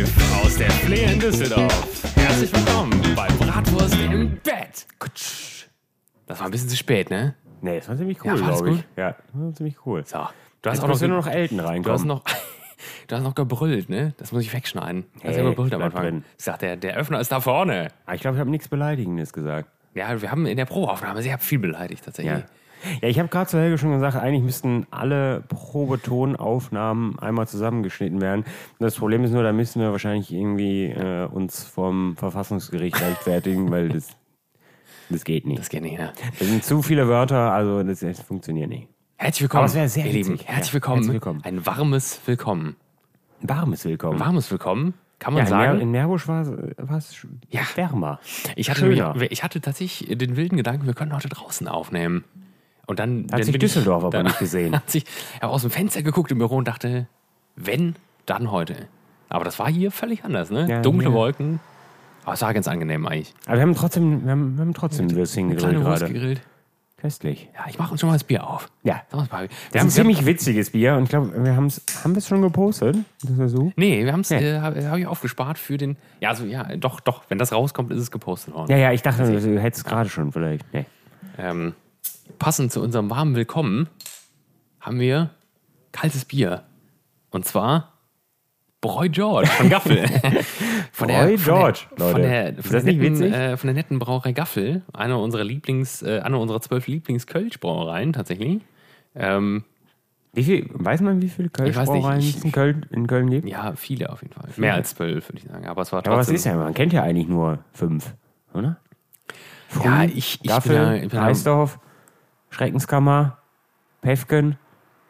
Live aus der Flehe in Düsseldorf. Herzlich willkommen bei Bratwurst im Bett. Das war ein bisschen zu spät, ne? Nee, das war ziemlich Ja, cool, das glaube ich. gut? Ja, das war ziemlich cool. So. Du hast Jetzt auch noch, nur noch Elton du hast reinkommen. noch, du hast noch gebrüllt, ne? Das muss ich wegschneiden. Du hast Hey, ja gebrüllt am Anfang. drin. Ich sag, der, der Öffner ist da vorne. Ah, ich glaube, ich habe nichts Beleidigendes gesagt. Ja, wir haben in der Probeaufnahme sehr viel beleidigt tatsächlich. Ja. Ja, ich habe gerade zu Helge schon gesagt, eigentlich müssten alle Probetonaufnahmen einmal zusammengeschnitten werden. Das Problem ist nur, da müssen wir wahrscheinlich irgendwie äh, uns vom Verfassungsgericht rechtfertigen, weil das, das geht nicht. Das geht nicht, ne? Das sind zu viele Wörter, also das, das funktioniert nicht. Herzlich willkommen, Aber es sehr ihr Lieben. Herzlich Ja, willkommen. herzlich willkommen. Ein warmes Willkommen. Warmes Willkommen. Warmes Willkommen, kann man ja, in, sagen. Mer in Meerbusch war es Ja. wärmer. Ich hatte, Schöner. ich hatte tatsächlich den wilden Gedanken, wir können heute draußen aufnehmen. Und dann Hat dann sich bin ich- Düsseldorf aber nicht gesehen. Hat sich, ich habe aus dem Fenster geguckt im Büro und dachte, wenn, dann heute. Aber das war hier völlig anders, ne? Ja, Dunkle ja. Wolken. Aber es war ganz angenehm eigentlich. Aber wir haben trotzdem, wir haben, wir haben trotzdem Würstchen Eine gegrillt gerade. gegrillt. Köstlich. Ja, ich mache uns schon mal das Bier auf. Ja. Das ist ein ziemlich witziges Bier und ich glaube, wir haben's, haben wir es schon gepostet? Das so? Nee, wir haben es, Nee. äh, habe hab ich aufgespart für den. Ja, also ja, doch, doch. Wenn das rauskommt, ist es gepostet worden. Ja, ja, ich dachte, du hättest gerade schon vielleicht. Nee. Ähm, passend zu unserem warmen Willkommen haben wir kaltes Bier. Und zwar Bräu George von Gaffel. von Bräu George, von der, Leute. Von der, von der netten, äh, von der netten Brauerei Gaffel. Eine unserer Lieblings, äh, eine unserer zwölf Lieblings-Kölsch-Brauereien tatsächlich. Ähm, Wie viel, weiß man, wie viele Kölsch-Brauereien es in Köln, in Köln gibt? ja, viele auf jeden Fall. Mehr als zwölf, würde ich sagen. Aber es war Aber was trotzdem. ist ja, man kennt ja eigentlich nur fünf, oder? Ja, Früh, ich, ich Gaffel, bin da, ich bin da Reisdorf, Schreckenskammer, Pefken.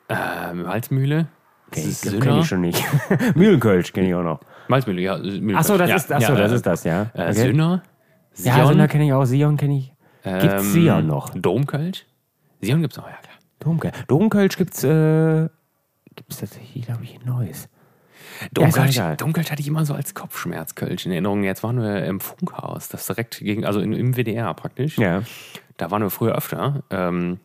ähm, Malzmühle. Okay, kenne ich schon nicht. Mühlenkölsch kenne ich auch noch. Malzmühle, ja. Achso, das, ja, ist, achso, ja, das äh, ist das, ja. Äh, Okay. Sünner. Ja, Sion, Sönder kenne ich auch, Sion kenne ich. Gibt's ähm, Sion noch? Domkölsch? Sion gibt's noch, ja klar. Domkölsch. Domkölsch gibt's, äh, gibt's tatsächlich, glaube ich, in Neues. Domkölsch, egal. Domkölsch hatte ich immer so als Kopfschmerzkölsch in Erinnerung. Jetzt waren wir im Funkhaus, das direkt gegen, also in, im WDR praktisch. Ja. Da waren wir früher öfter. Ähm,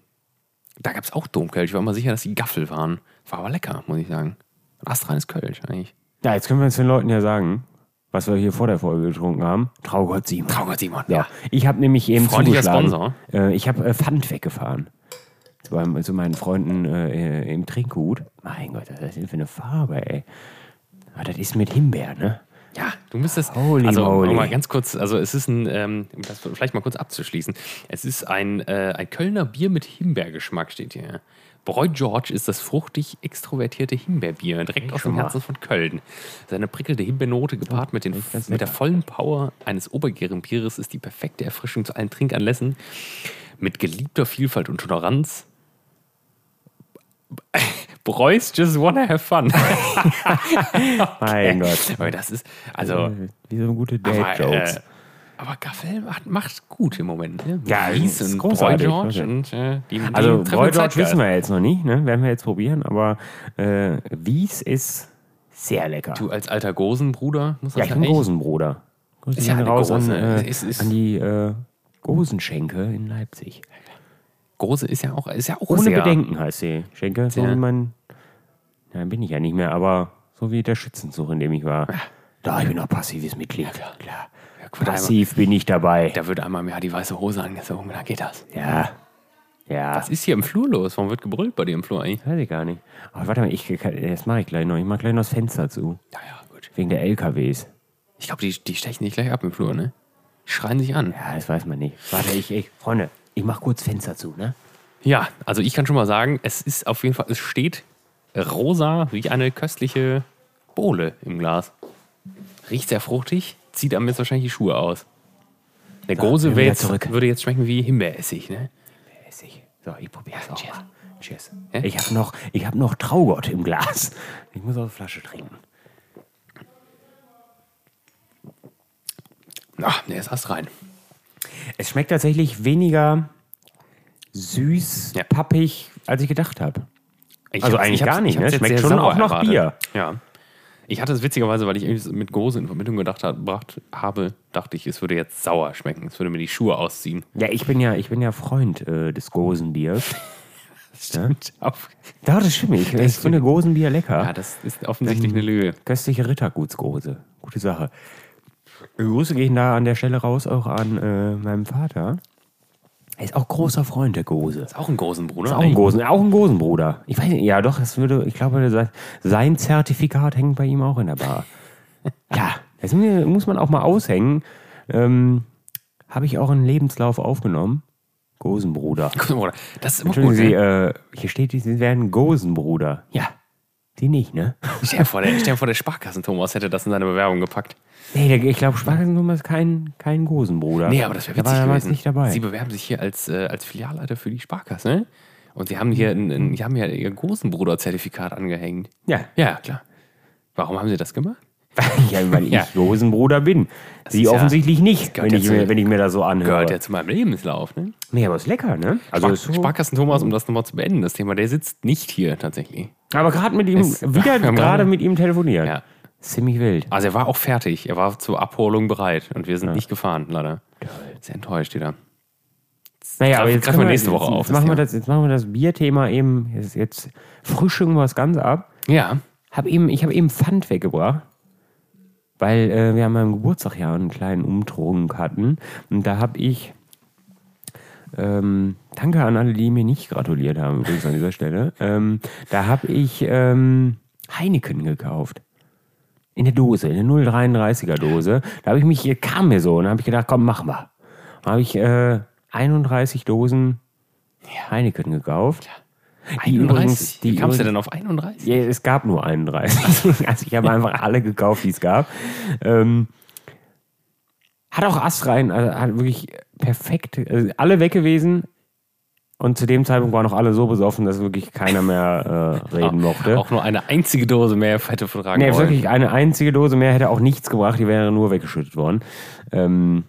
da gab's auch Domkölsch. Ich war immer sicher, dass die Gaffel waren. War aber lecker, muss ich sagen. Ein astreines Kölsch eigentlich. Ja, jetzt können wir uns den Leuten ja sagen, was wir hier vor der Folge getrunken haben. Traugott Simon. Traugott Simon, Ja. ja. Ich habe nämlich eben Freundlicher zugeschlagen. Sponsor. Äh, ich habe äh, Pfand weggefahren. Zu, meinem, zu meinen Freunden äh, im Trinkgut. Mein Gott, was ist das denn für eine Farbe, ey? Aber das ist mit Himbeer, ne? Ja, du müsstest. Holy also, moly. mal ganz kurz, also es ist ein, ähm, um das vielleicht mal kurz abzuschließen. Es ist ein, äh, ein Kölner Bier mit Himbeergeschmack, steht hier. Bräu George ist das fruchtig extrovertierte Himbeerbier, direkt aus dem. Herzen von Köln. Seine prickelnde Himbeernote gepaart mit, den, mit der vollen Power eines Obergärenbieres ist die perfekte Erfrischung zu allen Trinkanlässen. Mit geliebter Vielfalt und Toleranz. Bräus just wanna have fun. Mein Gott. Aber das ist, also. Wie so gute äh, aber Gaffel macht, macht gut im Moment. Ne? Ja, Ries ist und großartig, Bräu George okay. und äh, die, die also, den George wissen wir jetzt noch nicht, ne? Werden wir jetzt probieren, aber äh, Wies ist sehr lecker. Du als alter Gosenbruder musst ja, ich bin echt- Gosenbruder. Ist ja raus an, Gose. äh, Es ist- an die äh, Gosenschenke in Leipzig. Gose ist ja auch, ist ja auch Ohne sehr, Bedenken heißt sie. Schenke, so wie mein. Ja, bin ich ja nicht mehr, aber so wie der Schützenzug, in dem ich war. Da, ich bin noch passives Mitglied. klar. Ja, guck, da, Passiv bin ich dabei. da wird einmal im Jahr die weiße Hose angezogen, da geht das. Ja. Ja. Was ist hier im Flur los? Warum wird gebrüllt bei dir im Flur eigentlich? Weiß ich gar nicht. Aber warte mal, ich, das mache ich gleich noch. Ich mache gleich noch das Fenster zu. Ja, ja, gut. Wegen der LKWs. Ich glaube, die, die stechen nicht gleich ab im Flur, ne? Die schreien sich an. Ja, das weiß man nicht. Warte, ich, ich Freunde, ich mache kurz Fenster zu, ne? Ja, also ich kann schon mal sagen, es ist auf jeden Fall, es steht rosa wie eine köstliche Bohle im Glas. Riecht sehr fruchtig, zieht am jetzt wahrscheinlich die Schuhe aus. Der wieder wäre jetzt, zurück. würde jetzt schmecken wie Himbeeressig, ne? Essig. So, ich probiere es auch cheers. mal. Cheers. Ja? Ich habe noch, ich hab noch Traugott im Glas. Ich muss aus der Flasche trinken. Ach, der ist erst rein. Es schmeckt tatsächlich weniger süß, Ja. pappig, als ich gedacht habe. Ich Also eigentlich gar nicht, ne? jetzt Schmeckt schon auch nach erwartet. Bier. Ja. Ich hatte es witzigerweise, weil ich irgendwie mit Gose in Verbindung gedacht habe, dachte ich, es würde jetzt sauer schmecken. Es würde mir die Schuhe ausziehen. Ja, ich bin ja, ich bin ja Freund äh, des Gosenbiers. Stimmt. Auf, Doch, das stimmt. Ich, ich finde Gosenbier lecker. ja, das ist offensichtlich eine Lüge. Köstliche Rittergutsgose. Gute Sache. Grüße gehen da an der Stelle raus auch an äh, meinem Vater. Er ist auch großer Freund der Gose. Ist auch ein großen Bruder. Ist auch ein Gosen, auch ein Gosenbruder. Ich weiß nicht, ja doch, das würde, ich glaube, sein- sein Zertifikat hängt bei ihm auch in der Bar. ja, das mu- muss man auch mal aushängen. Ähm, Habe ich auch einen Lebenslauf aufgenommen. Gosenbruder. Bruder. Das ist immer Entschuldigen gut. Sie, Ne? äh, hier steht, Sie werden Gosenbruder. Ja, Sie nicht, ne? Stell dir vor, der, stell dir vor, der Sparkassen-Thomas hätte das in seine Bewerbung gepackt. Nee, der, ich glaube, Sparkassennummer ist kein, kein Gosenbruder. Nee, aber das wäre witzig war damals gewesen. nicht dabei. Sie bewerben sich hier als, äh, als Filialleiter für die Sparkasse. Und Sie haben hier ein, ein, Sie haben ja Ihr Großenbruder-Zertifikat angehängt. ja. Ja, klar. Warum haben Sie das gemacht? ja, weil ich Ja. Gosenbruder bin. Sie ist ja- offensichtlich nicht, wenn ja ich, mir, wenn ich mir das so anhöre. Gehört ja zu meinem Lebenslauf, ne? Nee, aber ist lecker, ne? Also Spar so, Sparkassen-Thomas, um das nochmal zu beenden, das Thema, der sitzt nicht hier tatsächlich. aber gerade mit ihm, Es- wieder wir gerade mit ihm telefoniert. Ja. Ziemlich wild. Also er war auch fertig. Er war zur Abholung bereit. Und wir sind nicht gefahren, leider. Sehr enttäuscht wieder. Naja, aber jetzt, greifen können wir nächste jetzt, Woche auf, Jetzt das machen, wir das, jetzt machen wir das Bierthema eben. Jetzt, jetzt frühstücken wir das Ganze ab. Ja. Hab eben, ich habe eben Pfand weggebracht, weil äh, wir an meinem Geburtstag ja einen kleinen Umtrunk hatten. Und da habe ich, ähm, danke an alle, die mir nicht gratuliert haben, übrigens an dieser Stelle, ähm, da habe ich ähm, Heineken gekauft. In der Dose, in der 0,33er Dose. Da habe ich mich, kam mir so und habe ich gedacht, komm, machen wir. Da habe ich äh, 31 Dosen Heineken gekauft. Die 31. übrigens- die Wie kamst du denn auf 31? Ja, es gab nur 31. also ich habe einfach alle gekauft, die es gab. Ähm, hat auch Ast rein, also hat wirklich perfekt, also alle weg gewesen. Und zu dem Zeitpunkt waren noch alle so besoffen, dass wirklich keiner mehr äh, reden mochte. Auch nur eine einzige Dose mehr hätte vertragen Nee, wollen. wirklich eine einzige Dose mehr hätte auch nichts gebracht, die wäre nur weggeschüttet worden. Ähm,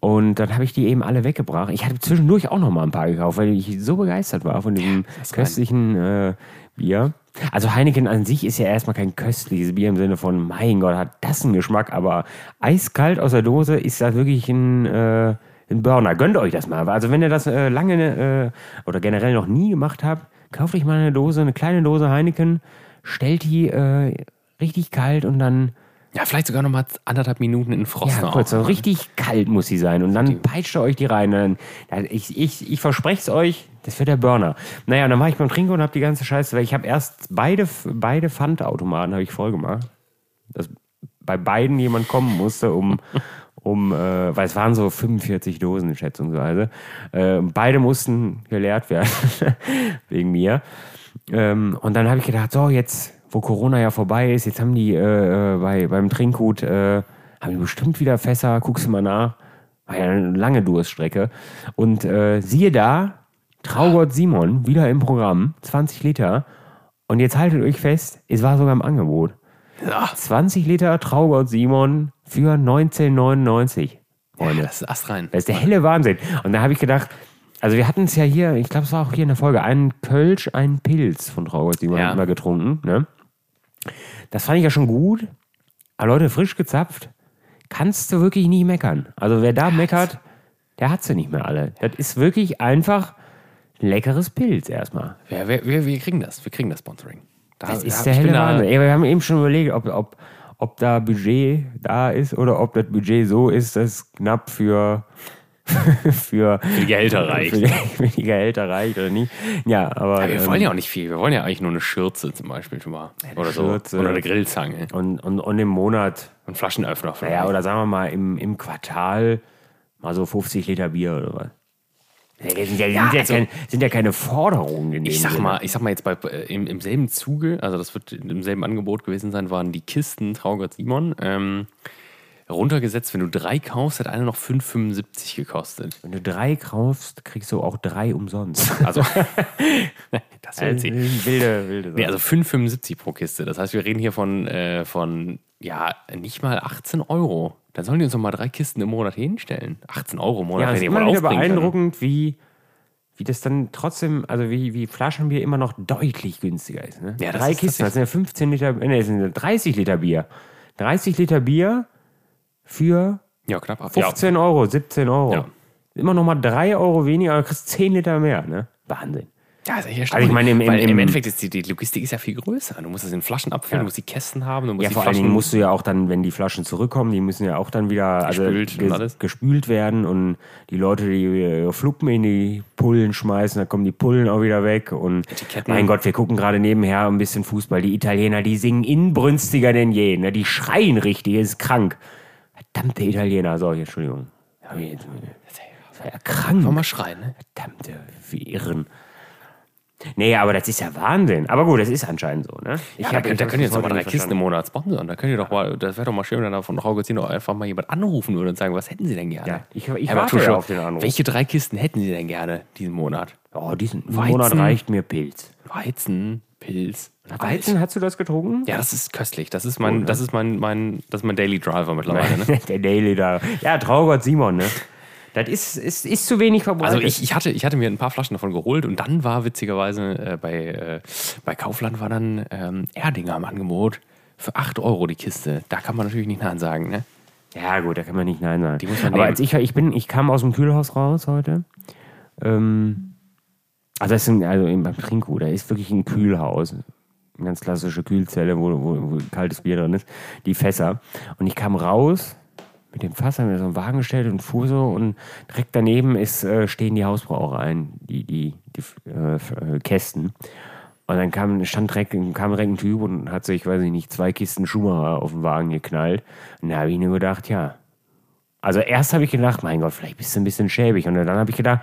und dann habe ich die eben alle weggebracht. Ich hatte zwischendurch auch noch mal ein paar gekauft, weil ich so begeistert war von diesem kann- köstlichen äh, Bier. Also Heineken an sich ist ja erstmal kein köstliches Bier im Sinne von, mein Gott, hat das einen Geschmack, aber eiskalt aus der Dose ist das wirklich ein, äh, ein Burner. Gönnt euch das mal. Also wenn ihr das äh, lange äh, oder generell noch nie gemacht habt, kauft euch mal eine Dose, eine kleine Dose Heineken, stellt die äh, richtig kalt und dann Ja, vielleicht sogar noch mal anderthalb Minuten in Frost. ja, kurz, so richtig kalt muss sie sein. Und dann peitscht ihr euch die rein. Ich ich, ich verspreche es euch, das wird der Burner. Naja, und dann war ich beim Trinken und habe die ganze Scheiße, weil ich habe erst beide, beide Pfandautomaten habe ich voll gemacht. Dass bei beiden jemand kommen musste, um, um äh, weil es waren so 45 Dosen schätzungsweise. Äh, beide mussten geleert werden, wegen mir. Ähm, und dann habe ich gedacht, so jetzt, wo Corona ja vorbei ist, jetzt haben die äh, äh, bei, beim Trinkgut, äh, haben die bestimmt wieder Fässer, guckst du mal nach. War ja eine lange Durststrecke. Und äh, siehe da, Traugott Simon, wieder im Programm, 20 Liter. Und jetzt haltet euch fest, es war sogar im Angebot. Ja, 20 Liter Traugott Simon für 1999. Freunde. das ist astrein. Das ist der helle Wahnsinn. Und da habe ich gedacht, also wir hatten es ja hier, ich glaube, es war auch hier in der Folge, einen Kölsch, einen Pilz von Traugott Simon Ja. wir getrunken. Ne? Das fand ich ja schon gut. Aber Leute, frisch gezapft, kannst du wirklich nie meckern. Also wer da meckert, der hat sie nicht mehr alle. Das ist wirklich einfach ein leckeres Pilz erstmal. Wir, wir, wir, wir kriegen das. Wir kriegen das Sponsoring. Da, Das ist ja, der helle da- Wahnsinn. Ey, wir haben eben schon überlegt, ob, ob, ob da Budget da ist oder ob das Budget so ist, dass es knapp für, für, Für die Gehälter reicht. Für die, für die Gehälter reicht oder nicht. Ja, aber. Ja, wir ähm, wollen ja auch nicht viel. Wir wollen ja eigentlich nur eine Schürze zum Beispiel schon mal. Oder so. Schürze. Oder eine Grillzange. und, und, und im Monat, Und Flaschenöffner. vielleicht. naja, oder sagen wir mal im, im Quartal mal so 50 Liter Bier oder was. Ja, sind ja, sind, ja also- kein, sind ja keine Forderungen in Ich sag Sinne. mal, ich sag mal jetzt bei, äh, im, im selben Zuge, also das wird im selben Angebot gewesen sein, waren die Kisten Traugott Simon. Ähm, runtergesetzt, wenn du drei kaufst, hat eine noch 5,75 gekostet. Wenn du drei kaufst, kriegst du auch drei umsonst. Also, das wäre Also, wilde, wilde Nee, also 5,75 pro Kiste. Das heißt, wir reden hier von, äh, von, ja, nicht mal 18 Euro. Dann sollen die uns noch mal drei Kisten im Monat hinstellen. 18 Euro im Monat, Ja, wenn ist immer wieder aufbringen können. beeindruckend, wie, wie das dann trotzdem, also wie, wie Flaschenbier immer noch deutlich günstiger ist. Ne? Ja, das Drei ist Kisten, das sind ja 15 Liter, nee, das sind 30 Liter Bier. 30 Liter Bier für Ja, knapp. 15 Euro, 17 Euro. Ja. Immer noch mal 3 Euro weniger, aber du kriegst 10 Liter mehr. Ne? Wahnsinn. Ja, ist echt erstaunlich. Also ich meine, im- im- im im- Endeffekt ist die, die Logistik ist ja viel größer. Du musst das in Flaschen abfüllen, Ja. du musst die Kästen haben, du musst Ja, vor allen Flaschen Dingen musst du ja auch dann, wenn die Flaschen zurückkommen, die müssen ja auch dann wieder also Gespült und alles. gespült werden und die Leute, die ihre Fluppen in die Pullen schmeißen, dann kommen die Pullen auch wieder weg und mein Gott, wir gucken gerade nebenher ein bisschen Fußball. Die Italiener, die singen inbrünstiger denn je, ne? die schreien richtig, ist krank. Verdammte Italiener, so, Entschuldigung. Das war ja krank. Kann mal schreien, ne? Verdammte, wie irren. Nee, aber das ist ja Wahnsinn. Aber gut, das ist anscheinend so, ne? Ich Ja, hab- da, da können jetzt noch mal heute drei Kisten im. Monat sponsern. Da könnt ihr doch mal, das wäre doch mal schön, wenn da von Frau Gozino einfach mal jemand anrufen würde und sagen, was hätten Sie denn gerne? Ja, ich- ich Herr warte auf den Anruf. Welche drei Kisten hätten Sie denn gerne diesen Monat? Oh, diesen Weizen. Monat reicht mir Pilz. Weizen, Pilz. Weizen, hast du das getrunken? Ja, das ist köstlich. Das ist mein, das ist mein, mein, das ist mein Daily Driver mittlerweile. Ne? Der Daily da. Ja, Traugott Simon, ne? Das ist, ist, ist zu wenig verbreitet. Also ich, ich, hatte, ich hatte mir ein paar Flaschen davon geholt und dann war witzigerweise äh, bei, äh, bei Kaufland war dann ähm, Erdinger im Angebot für 8 Euro die Kiste. Da kann man natürlich nicht Nein sagen, ne? Ja, gut, da kann man nicht Nein sagen. Aber nehmen. als ich, ich bin, ich kam aus dem Kühlhaus raus heute. Ähm, also das ein, also im- beim Trinkgut, da ist wirklich ein Kühlhaus. Eine ganz klassische Kühlzelle, wo, wo, wo kaltes Bier drin ist. Die Fässer. Und ich kam raus mit dem Fass, haben wir so einen Wagen gestellt und fuhr so und direkt daneben ist, äh, stehen die Hausbrauereien, die, die, die äh, äh, Kästen. Und dann kam, stand direkt, kam direkt ein Typ und hat sich, weiß ich nicht, zwei Kisten Schumacher auf den Wagen geknallt. Und da habe ich nur gedacht, ja. Also erst habe ich gedacht, mein Gott, vielleicht bist du ein bisschen schäbig. Und dann habe ich gedacht,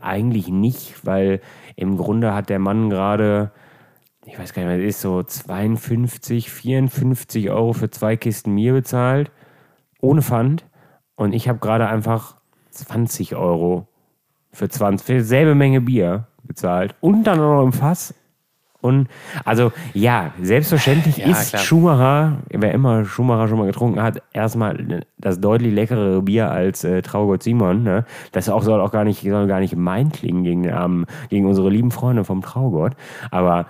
eigentlich nicht, weil im Grunde hat der Mann gerade, ich weiß gar nicht, es ist, so 52, 54 Euro für zwei Kisten Bier bezahlt, ohne Pfand. Und ich habe gerade einfach 20 Euro für 20, für dieselbe Menge Bier bezahlt und dann noch im Fass. Und also ja, selbstverständlich Ja, ist klar. Schumacher, wer immer Schumacher schon mal getrunken hat, erstmal das deutlich leckerere Bier als äh, Traugott Simon. Ne? Das auch soll auch gar nicht, soll gar nicht gemein klingen gegen, armen- gegen unsere lieben Freunde vom Traugott. Aber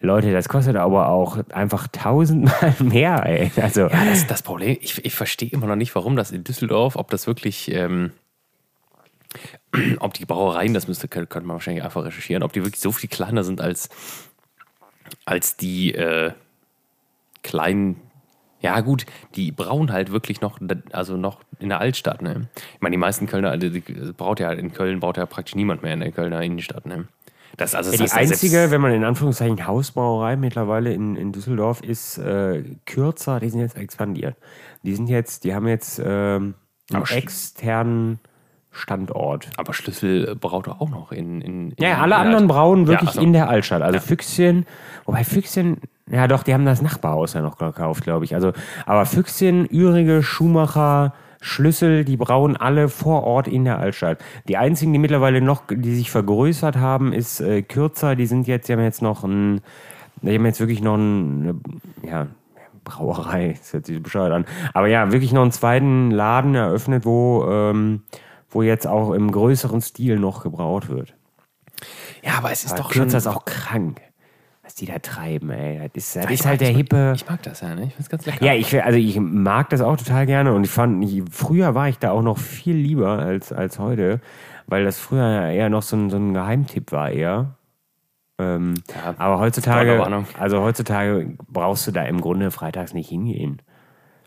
Leute, das kostet aber auch einfach tausendmal mehr, ey. Also Ja, das, das Problem, ich, ich verstehe immer noch nicht, warum das in Düsseldorf, ob das wirklich, ähm, ob die Brauereien, das müsste, könnte man wahrscheinlich einfach recherchieren, ob die wirklich so viel kleiner sind als, als die äh, kleinen. Ja, gut, die brauen halt wirklich noch, also noch in der Altstadt, ne? Ich meine, die meisten Kölner, also die braut ja in Köln, baut ja praktisch niemand mehr in der Kölner Innenstadt, ne? Das, also, das Ja, die einzige, wenn man in Anführungszeichen Hausbrauerei mittlerweile in, in Düsseldorf ist, äh, kürzer, die sind jetzt expandiert. Die sind jetzt, die haben jetzt ähm, einen externen Standort. Aber Schlüssel braut er auch noch in. in, in Ja, alle in anderen brauen wirklich also- in der Altstadt. Also Füchschen, wobei Füchschen, ja doch, die haben das Nachbarhaus ja noch gekauft, glaube ich. Also, aber Füchschen, Ürige, Schumacher, Schlüssel, die brauen alle vor Ort in der Altstadt. Die einzigen, die mittlerweile noch, die sich vergrößert haben, ist äh, Kürzer. Die sind jetzt, die haben jetzt noch ein, die haben jetzt wirklich noch ein, eine, ja, Brauerei, das hört sich bescheuert an. Aber ja, wirklich noch einen zweiten Laden eröffnet, wo, ähm, wo jetzt auch im größeren Stil noch gebraut wird. Ja, aber es ist doch Kürzer schon. ist auch krank, was die da treiben, ey. Das ist, das Ich ist halt der hippe. Ich mag das ja, ne? Ich find's ganz lecker. Ja, ich, also ich mag das auch total gerne und ich fand, ich, früher war ich da auch noch viel lieber als, als heute, weil das früher ja eher noch so ein, so ein Geheimtipp war eher. Ähm, Ja, aber heutzutage, also heutzutage brauchst du da im Grunde freitags nicht hingehen.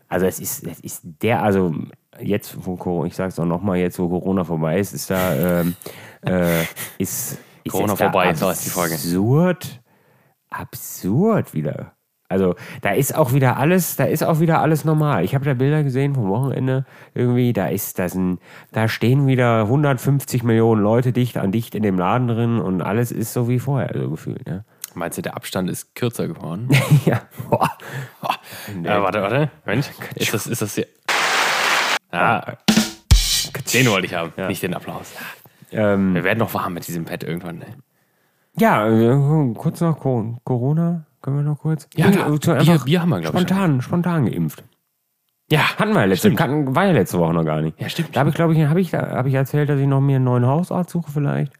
Also es ist, es ist der, also jetzt, wo Corona, ich sag's auch nochmal, jetzt wo Corona vorbei ist, ist da, ähm, äh, ist, ist Corona da vorbei, so heißt die Folge. Absurd, absurd wieder. Also da ist auch wieder alles, da ist auch wieder alles normal. Ich habe da Bilder gesehen vom Wochenende irgendwie, da ist das ein, da stehen wieder 150 Millionen Leute dicht an dicht in dem Laden drin und alles ist so wie vorher, so gefühlt. Ne? Meinst du, der Abstand ist kürzer geworden? ja. Boah. oh. äh, warte, warte. Moment. Ist das, ist das hier? Ah, den wollte ich haben, nicht den Applaus. Ähm, Wir werden noch warm mit diesem Pad irgendwann. Ne? ja, äh, kurz nach Co- Corona, können wir noch kurz? Ja, klar. Äh, Bier- haben wir, glaub ich, Spontan, spontan geimpft. Ja, Hatten wir ja letzte, hatten, war ja letzte Woche noch gar nicht. Ja, stimmt. Da habe ich, glaube ich, habe ich, hab ich erzählt, dass ich noch mir einen neuen Hausarzt suche vielleicht.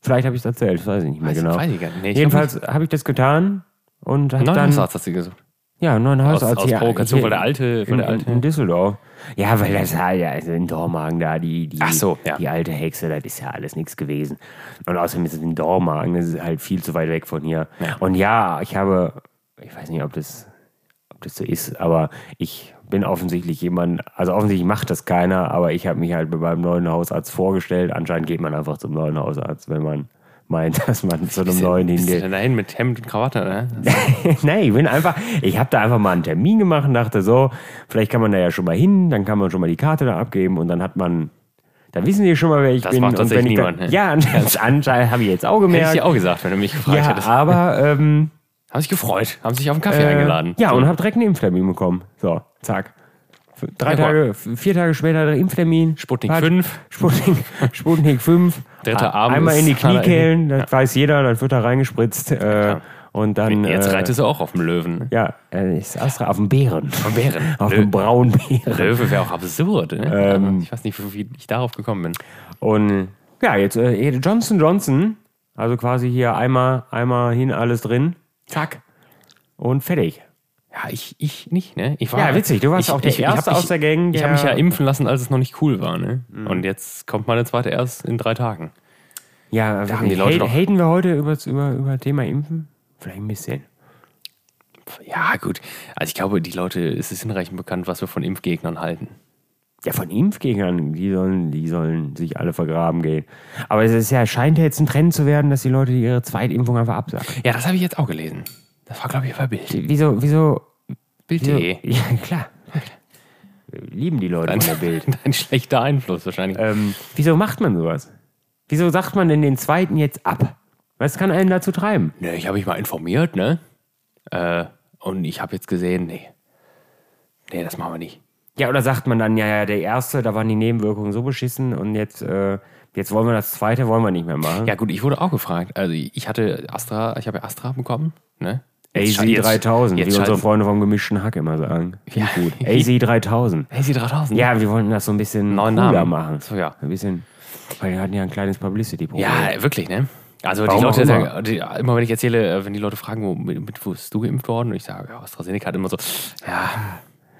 Vielleicht habe ich es erzählt, das weiß ich nicht mehr Weiß- genau. weiß ich gar nicht. Nee, Jedenfalls habe ich das getan und habe dann, Hausarzt hast du gesucht. Ja, neuen Aus, Hausarzt aus hier- Provokation, hier weil der alte, in, weil der alte. in Düsseldorf. Ja, weil das halt, ja, also in Dormagen da, die, die, Ach so, ja. die alte Hexe, das ist ja alles nichts gewesen. Und außerdem ist es in Dormagen, das ist halt viel zu weit weg von hier. Ja. Und ja, ich habe, ich weiß nicht, ob das, ob das so ist, aber ich bin offensichtlich jemand, also offensichtlich macht das keiner, aber ich habe mich halt beim neuen Hausarzt vorgestellt. Anscheinend geht man einfach zum neuen Hausarzt, wenn man meint, dass man zu einem neuen Bist du hingeht. denn dahin mit Hemd und Krawatte, ne? Nein, ich bin einfach, ich habe da einfach mal einen Termin gemacht und dachte so, vielleicht kann man da ja schon mal hin, dann kann man schon mal die Karte da abgeben und dann hat man, dann wissen die schon mal, wer ich Das bin. macht und wenn ich niemand, Ja, das anscheinend habe ich jetzt auch Hätte ich gemerkt. dir auch gesagt, wenn du mich gefragt ja, hättest. aber ähm, Haben sich gefreut, haben sich auf einen Kaffee äh, eingeladen. ja, So. und habe direkt einen Impftermin bekommen. So, zack. Drei Ja, Tage, vier Tage später Impftermin. Sputnik Hat- 5. Sputnik, Sputnik 5. Dritter A- Arm Einmal in die Kniekehlen, das weiß jeder, dann wird da reingespritzt. Äh, und dann. Jetzt äh, reitest du auch auf dem Löwen. Ja, äh, ist Astra auf dem Bären. Auf Bären. Auf dem braunen Bären. Löwe wäre auch absurd. Ne? Ähm. Ich weiß nicht, wie ich darauf gekommen bin. Und ja, jetzt äh, Johnson Johnson, also quasi hier einmal, einmal hin, alles drin. Zack. Und fertig. Ja, ich, ich nicht, ne? Ich war, Ja, witzig, du warst ich, auch der ich, ich Erste hab aus der Gang, Ich habe mich ja impfen lassen, als es noch nicht cool war, ne? Und jetzt kommt meine zweite erst in drei Tagen. Ja, haben die Leute haten wir heute über, über, über Thema Impfen? Vielleicht ein bisschen. Ja, gut. Also ich glaube, die Leute, es ist hinreichend bekannt, was wir von Impfgegnern halten. Ja, von Impfgegnern, die sollen, die sollen sich alle vergraben gehen. Aber es ist ja, scheint ja jetzt ein Trend zu werden, dass die Leute ihre Zweitimpfung einfach absagen. Ja, das habe ich jetzt auch gelesen. Das war, glaube ich, bei Bild. Wieso, wieso, Bild.de. ja, klar. Lieben die Leute Dein, von der Bild. dein schlechter Einfluss wahrscheinlich. Ähm, wieso macht man sowas? Wieso sagt man denn den zweiten jetzt ab? Was kann einen dazu treiben? Ne, ich habe mich mal informiert, ne? Äh, und ich habe jetzt gesehen, nee. Nee, das machen wir nicht. Ja, oder sagt man dann, ja, ja, der erste, da waren die Nebenwirkungen so beschissen und jetzt, äh, jetzt wollen wir das zweite, wollen wir nicht mehr machen. Ja, gut, ich wurde auch gefragt. Also, ich hatte Astra, ich habe ja Astra bekommen, ne? AZ sche- 3000, jetzt wie unsere Freunde vom gemischten Hack immer sagen. Ja. gut. AZ 3000. AC 3000. Ja, wir wollten das so ein bisschen Neuen cooler Namen. machen. So, ja. Ein bisschen, weil wir hatten ja ein kleines Publicity-Problem. Ja, wirklich, ne? Also Warum die Leute, immer. sagen, die, immer wenn ich erzähle, äh, wenn die Leute fragen, wo, mit, wo bist du geimpft worden? Und ich sage, ja, AstraZeneca hat immer so, ja,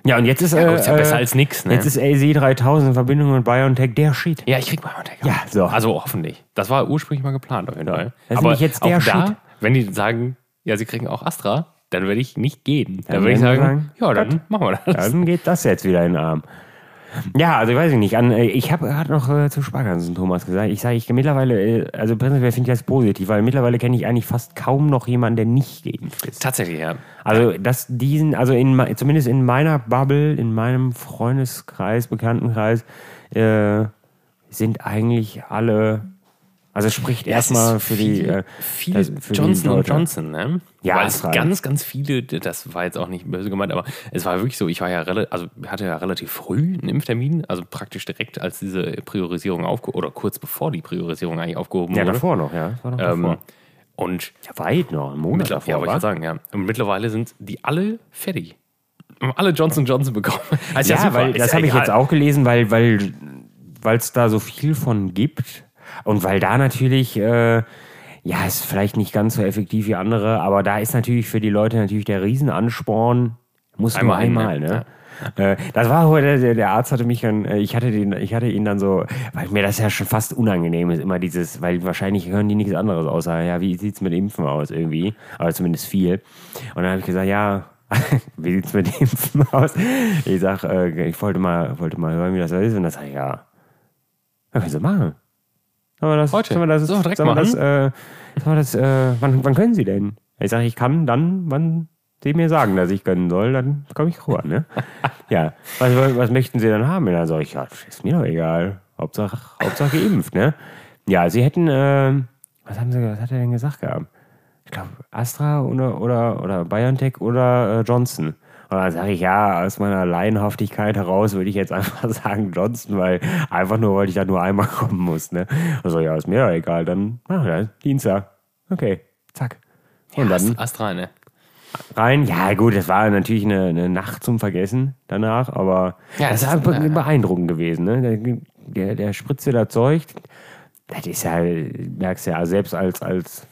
Ja, und jetzt ist, ja gut, ist ja besser äh, als nix, ne? jetzt ist AZ 3000 in Verbindung mit BioNTech der Shit. ja, ich krieg BioNTech. Ja, so. Also hoffentlich. Das war ursprünglich mal geplant auf jeden Fall. Das ist Aber nämlich jetzt der auch da, Shit. wenn die sagen, ja, sie kriegen auch Astra, dann würde ich nicht gehen. Dann, Dann würde ich sagen, sagen, ja, dann machen wir das. Dann geht das jetzt wieder in den Arm. Ja, also ich weiß ich nicht. An, äh, ich habe gerade noch äh, zu Sparkassen Thomas gesagt. Ich sage, ich mittlerweile, äh, also prinzipiell finde ich das positiv, weil mittlerweile kenne ich eigentlich fast kaum noch jemanden, der nicht geimpft ist. Tatsächlich, ja. Also dass diesen, also in, zumindest in meiner Bubble, in meinem Freundeskreis, Bekanntenkreis, äh, sind eigentlich alle, also es spricht Ja, erstmal für die, viel- äh, viele das- für die Johnson und Leute. Johnson, ne? Ja, Weil es war- ganz, ganz viele, das war jetzt auch nicht böse gemeint, aber es war wirklich so, ich war ja relativ, also hatte ja relativ früh einen Impftermin, also praktisch direkt als diese Priorisierung aufgehoben, oder kurz bevor die Priorisierung eigentlich aufgehoben Ja, wurde. davor noch, ja. Das war noch Ähm, davor. und Ja, weit noch, einen Monat mittlerweile, ja, davor, wollte ich sagen, ja. Und mittlerweile sind die alle fertig. Haben alle Johnson Johnson bekommen. Also Ja, super, weil das ja habe ich jetzt auch gelesen, weil weil weil es da so viel von gibt und weil da natürlich äh, ja ist vielleicht nicht ganz so effektiv wie andere, aber da ist natürlich für die Leute natürlich der Riesenansporn muss nur Einmal hin, einmal, ne? ne? Äh, das war heute, der, Arzt hatte mich dann, äh, ich hatte den, ich hatte ihn dann so, weil mir das ja schon fast unangenehm ist, immer dieses, weil wahrscheinlich hören die nichts anderes außer, ja, wie sieht's mit Impfen aus irgendwie, aber zumindest viel. Und dann habe ich gesagt, ja, wie sieht's mit Impfen aus? Ich sag, äh, ich wollte mal, wollte mal hören, wie das so ist. Und das sag ich, ja, ja, kannst du machen. Sollen wir das, Heute? Sollen wir das, So, direkt sollen wir das, äh, sollen wir das, äh, wann, wann können Sie denn? Ich sage, ich kann dann, wann Sie mir sagen, dass ich können soll, dann komme ich rüber, ne? ja. Was, was, was möchten Sie dann haben? Und dann sage ich, ja, ist mir doch egal. Hauptsache, Hauptsache geimpft, ne? Ja, Sie hätten, äh, was haben Sie, was hat er denn gesagt gehabt? Ich glaube, Astra oder, oder, oder BioNTech oder äh, Johnson. Und dann sage ich, ja, aus meiner Laienhaftigkeit heraus würde ich jetzt einfach sagen Johnson, weil einfach nur, weil ich da nur einmal kommen muss. Ne? Also ja, ist mir doch egal, dann machen wir das. Dienstag. Okay, zack. Und dann Ast- Astra, ne? rein. Ja, gut, das war natürlich eine, eine Nacht zum Vergessen danach, aber Ja, das ist das ist- einfach beeindruckend gewesen. Ne? Der, der, der spritzt dir da Zeug. Das ist ja, merkst du ja, selbst als, als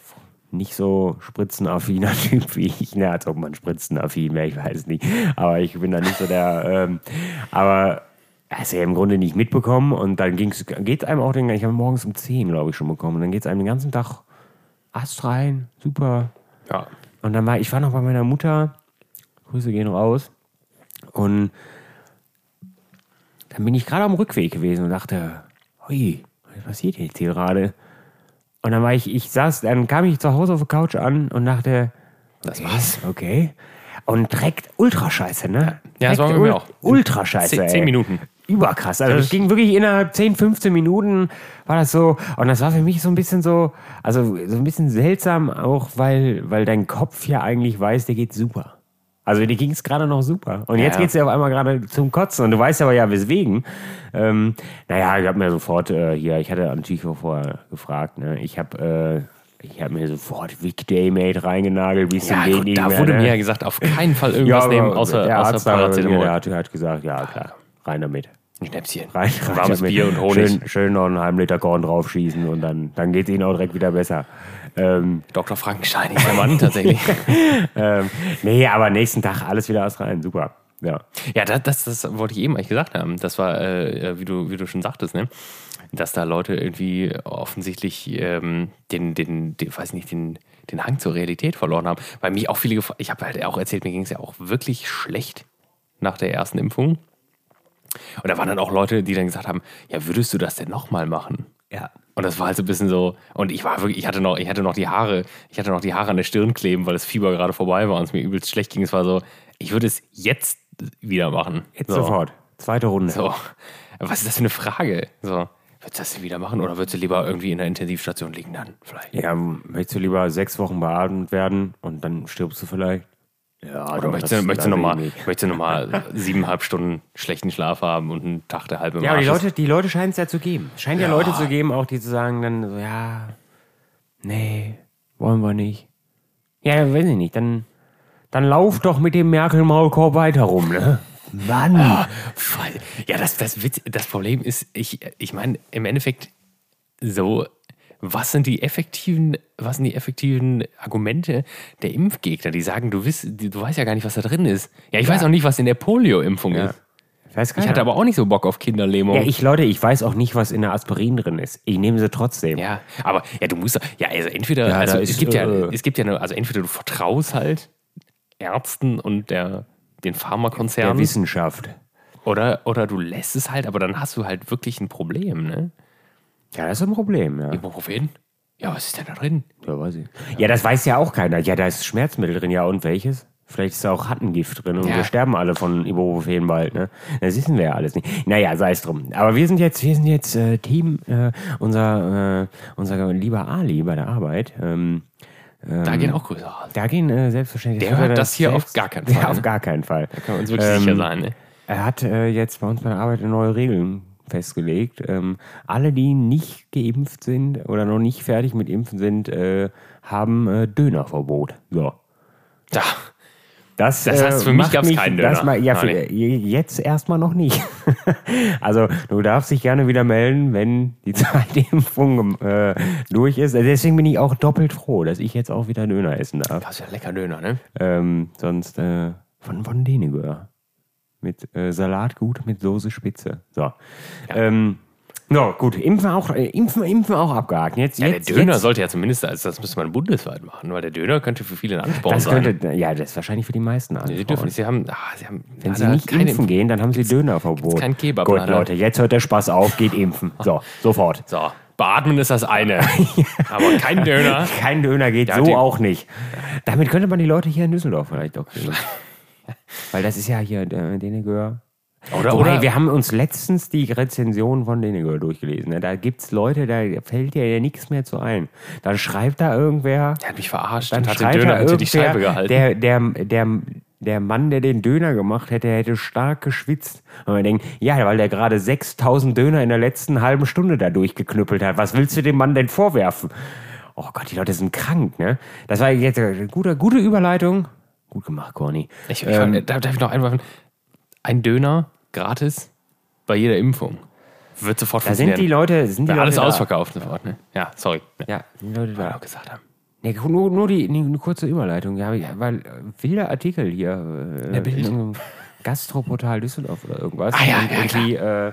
nicht so spritzenaffiner Typ wie ich. Ne, als ob man spritzenaffin wäre, ich weiß nicht. Aber ich bin da nicht so der. Ähm, aber hast du ja im Grunde nicht mitbekommen und dann ging's, geht einem auch den, ich habe morgens um 10, glaube ich, schon bekommen. Und dann geht es einem den ganzen Tag Ast rein, super. Ja. Und dann war ich war noch bei meiner Mutter, Grüße gehen raus. Und dann bin ich gerade am Rückweg gewesen und dachte, hui, was passiert jetzt hier gerade? Und dann war ich, ich saß, dann kam ich zu Hause auf der Couch an und dachte, Das war's. okay. Und direkt Ultrascheiße, ne? Ja, das war mir auch. Ultrascheiße. Zehn, zehn Minuten. Überkrass. Also das ging wirklich innerhalb 10, 15 Minuten war das so. Und das war für mich so ein bisschen so, also so ein bisschen seltsam auch, weil, weil dein Kopf ja eigentlich weiß, der geht super. Also dir ging es gerade noch super. Und jetzt Ja. geht es ja auf einmal gerade zum Kotzen. Und du weißt aber ja, weswegen. Ähm, naja, ich habe mir sofort äh, hier, ich hatte natürlich auch vorher gefragt, ne? ich habe äh, ich hab mir sofort Vic Daymate reingenagelt, wie es Ja, geht da mehr, wurde ne? mir ja gesagt, auf keinen Fall irgendwas aber nehmen, außer, der außer Arzt Paracetamol. der hat, der hat gesagt, ja klar, rein damit. Ein Schnäpschen. Rein, Ein warmes damit. Bier und Honig. Schön, schön noch einen halben Liter Korn draufschießen und dann, dann geht es ihnen auch direkt wieder besser. Ähm, Dr. Frankenstein ist der Mann tatsächlich. ähm, nee, aber nächsten Tag alles wieder aus rein. Super. Ja. Ja, das, das, das wollte ich eben eigentlich gesagt haben. Das war, äh, wie, du, wie du schon sagtest, ne? dass da Leute irgendwie offensichtlich ähm, den, den, den, weiß nicht, den, den Hang zur Realität verloren haben. Weil mich auch viele, gef- ich habe halt auch erzählt, mir ging es ja auch wirklich schlecht nach der ersten Impfung. Und da waren dann auch Leute, die dann gesagt haben, ja, würdest du das denn nochmal machen? Ja. Und das war halt so ein bisschen so, und ich war wirklich, ich hatte noch, ich hatte noch die Haare, ich hatte noch die Haare an der Stirn kleben, weil das Fieber gerade vorbei war und es mir übelst schlecht ging. Es war so, ich würde es jetzt wieder machen. Jetzt so. sofort. Zweite Runde. So. Was ist das für eine Frage? So. Würdest du das denn wieder machen oder würdest du lieber irgendwie in der Intensivstation liegen dann? Vielleicht. Ja, möchtest du lieber sechs Wochen beatmet werden und dann stirbst du vielleicht? Ja, Oder möchtest du, möchtest du nochmal möchtest du noch mal siebeneinhalb Stunden schlechten Schlaf haben und einen Tag der halbe Ja, aber die? Leute, die Leute scheinen es ja zu geben. Es scheint ja. Leute zu geben, auch die zu sagen dann so, ja, nee, wollen wir nicht. Ja, weiß ich nicht, dann, dann lauf doch mit dem Merkel-Maulkorb weiter rum, ne? Mann! Voll. Ja, das, das, Witz, das Problem ist, ich, ich meine, im Endeffekt so, was sind die effektiven, was sind die effektiven Argumente der Impfgegner, die sagen, du, wiss, du weißt ja gar nicht, was da drin ist. Ja, ich weiß auch nicht, was in der Polio-Impfung Ja. ist. Ich weiß Ich hatte aber auch nicht so Bock auf Kinderlähmung. Ja, ich, Leute, ich weiß auch nicht, was in der Aspirin drin ist. Ich nehme sie trotzdem. Ja, aber ja, du musst ja, also entweder, Ja, also da es ist, gibt ja, äh, es gibt ja, eine, also entweder du vertraust halt Ärzten und der den Der Pharmakonzernen Wissenschaft. oder, oder du lässt es halt, aber dann hast du halt wirklich ein Problem, ne? Ja, das ist ein Problem, ja. Ibuprofen? Ja, was ist denn da drin? Ja, weiß ich. Ja, das weiß ja auch keiner. Ja, da ist Schmerzmittel drin, ja, und welches? Vielleicht ist da auch Hattengift drin und Ja. wir sterben alle von Ibuprofen bald, ne? Das wissen wir ja alles nicht. Naja, sei es drum. Aber wir sind jetzt, wir sind jetzt äh, Team, äh, unser, äh, unser lieber Ali bei der Arbeit. Ähm, Da gehen auch Grüße raus. da gehen äh, selbstverständlich. Der hört das hier auf gar keinen Fall, Ja, auf ne? gar keinen Fall. Da können wir uns wirklich Ähm, sicher sein, ne? Er hat äh, jetzt bei uns bei der Arbeit neue Regeln festgelegt. Ähm, alle, die nicht geimpft sind oder noch nicht fertig mit Impfen sind, äh, haben äh, Dönerverbot. So. Da. Das, Das heißt, äh, für mich macht gab's keinen das Döner. mal- ja, für, äh, jetzt erstmal noch nicht. also, du darfst dich gerne wieder melden, wenn die zweite Impfung äh, durch ist. Deswegen bin ich auch doppelt froh, dass ich jetzt auch wieder Döner essen darf. Das ist ja lecker Döner, ne? Ähm, sonst äh, von, von Denegör. Mit äh, Salatgut mit Soße Spitze. So. Ähm, no, gut, impfen auch, äh, impfen, impfen auch abgehakt. Jetzt, Ja, jetzt, der Döner jetzt, sollte ja zumindest, also das müsste man bundesweit machen, weil der Döner könnte für viele ein Ansporn das sein. könnte, ja, das ist wahrscheinlich für die meisten Nee, Sie dürfen. Sie haben, ah, sie haben Wenn sie nicht impfen gehen, dann haben sie Dönerverbot. kein Kebab, Gut. Leute, jetzt hört der Spaß auf, geht impfen. So, sofort. So, beatmen ist das eine. aber kein Döner. Kein Döner geht Ja, so auch nicht. Damit könnte man die Leute hier in Düsseldorf vielleicht auch kriegen. Weil das ist ja hier äh, Denegör. Oder, Wobei, oder wir haben uns letztens die Rezension von Denegör durchgelesen. ne? Da gibt es Leute, da fällt dir ja nichts mehr zu ein. Dann schreibt da irgendwer, der hat mich verarscht dann und hat den Döner da hinter die Scheibe gehalten. der, der, der, der Mann, der den Döner gemacht hätte, hätte stark geschwitzt. Und man denkt, ja, weil der gerade 6000 Döner in der letzten halben Stunde da durchgeknüppelt hat. Was willst du dem Mann denn vorwerfen? Oh Gott, die Leute sind krank, ne? Das war jetzt eine gute, gute Überleitung. Gut gemacht, Corny. ich, ich, ähm, darf, darf ich noch einwerfen? Ein Döner gratis bei jeder Impfung. Wird sofort Da sind die funktionieren. Leute, sind die Ja, Leute alles da. ausverkauft sofort, ne? Ja, sorry. Ja. Ja, die Leute Ja. da. gesagt haben. Nee, nur, nur die nee, eine kurze Überleitung. Ja, weil äh, wilder Artikel hier. Äh, Bild. in irgendeinem Gastroportal Düsseldorf oder irgendwas. Ah ja, und ja, irgendwie, äh,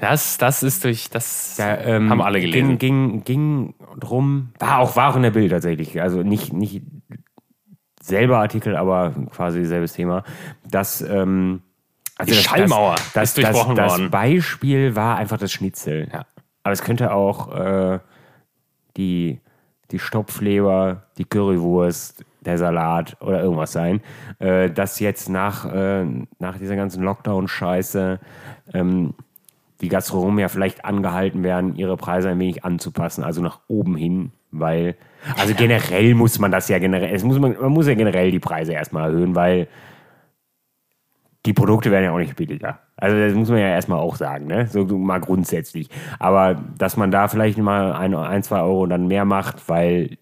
Das, das ist durch, das da, ähm, haben alle gelesen. Ging, ging, ging drum, war auch, war auch in der Bild tatsächlich. Also nicht, nicht selber Artikel, aber quasi selbes Thema. Dass, ähm, also Die das, Schallmauer das, das, ist durchbrochen das, worden. Das Beispiel war einfach das Schnitzel. Ja. Aber es könnte auch äh, die, die Stopfleber, die Currywurst, der Salat oder irgendwas sein. Äh, dass jetzt nach, äh, nach dieser ganzen Lockdown-Scheiße ähm, die Gastronomen ja vielleicht angehalten werden, ihre Preise ein wenig anzupassen, also nach oben hin, weil, also generell muss man das ja generell, es muss man, man muss ja generell die Preise erstmal erhöhen, weil die Produkte werden ja auch nicht billiger. Also das muss man ja erstmal auch sagen, ne? So so mal grundsätzlich. Aber dass man da vielleicht mal ein, ein zwei Euro dann mehr macht, weil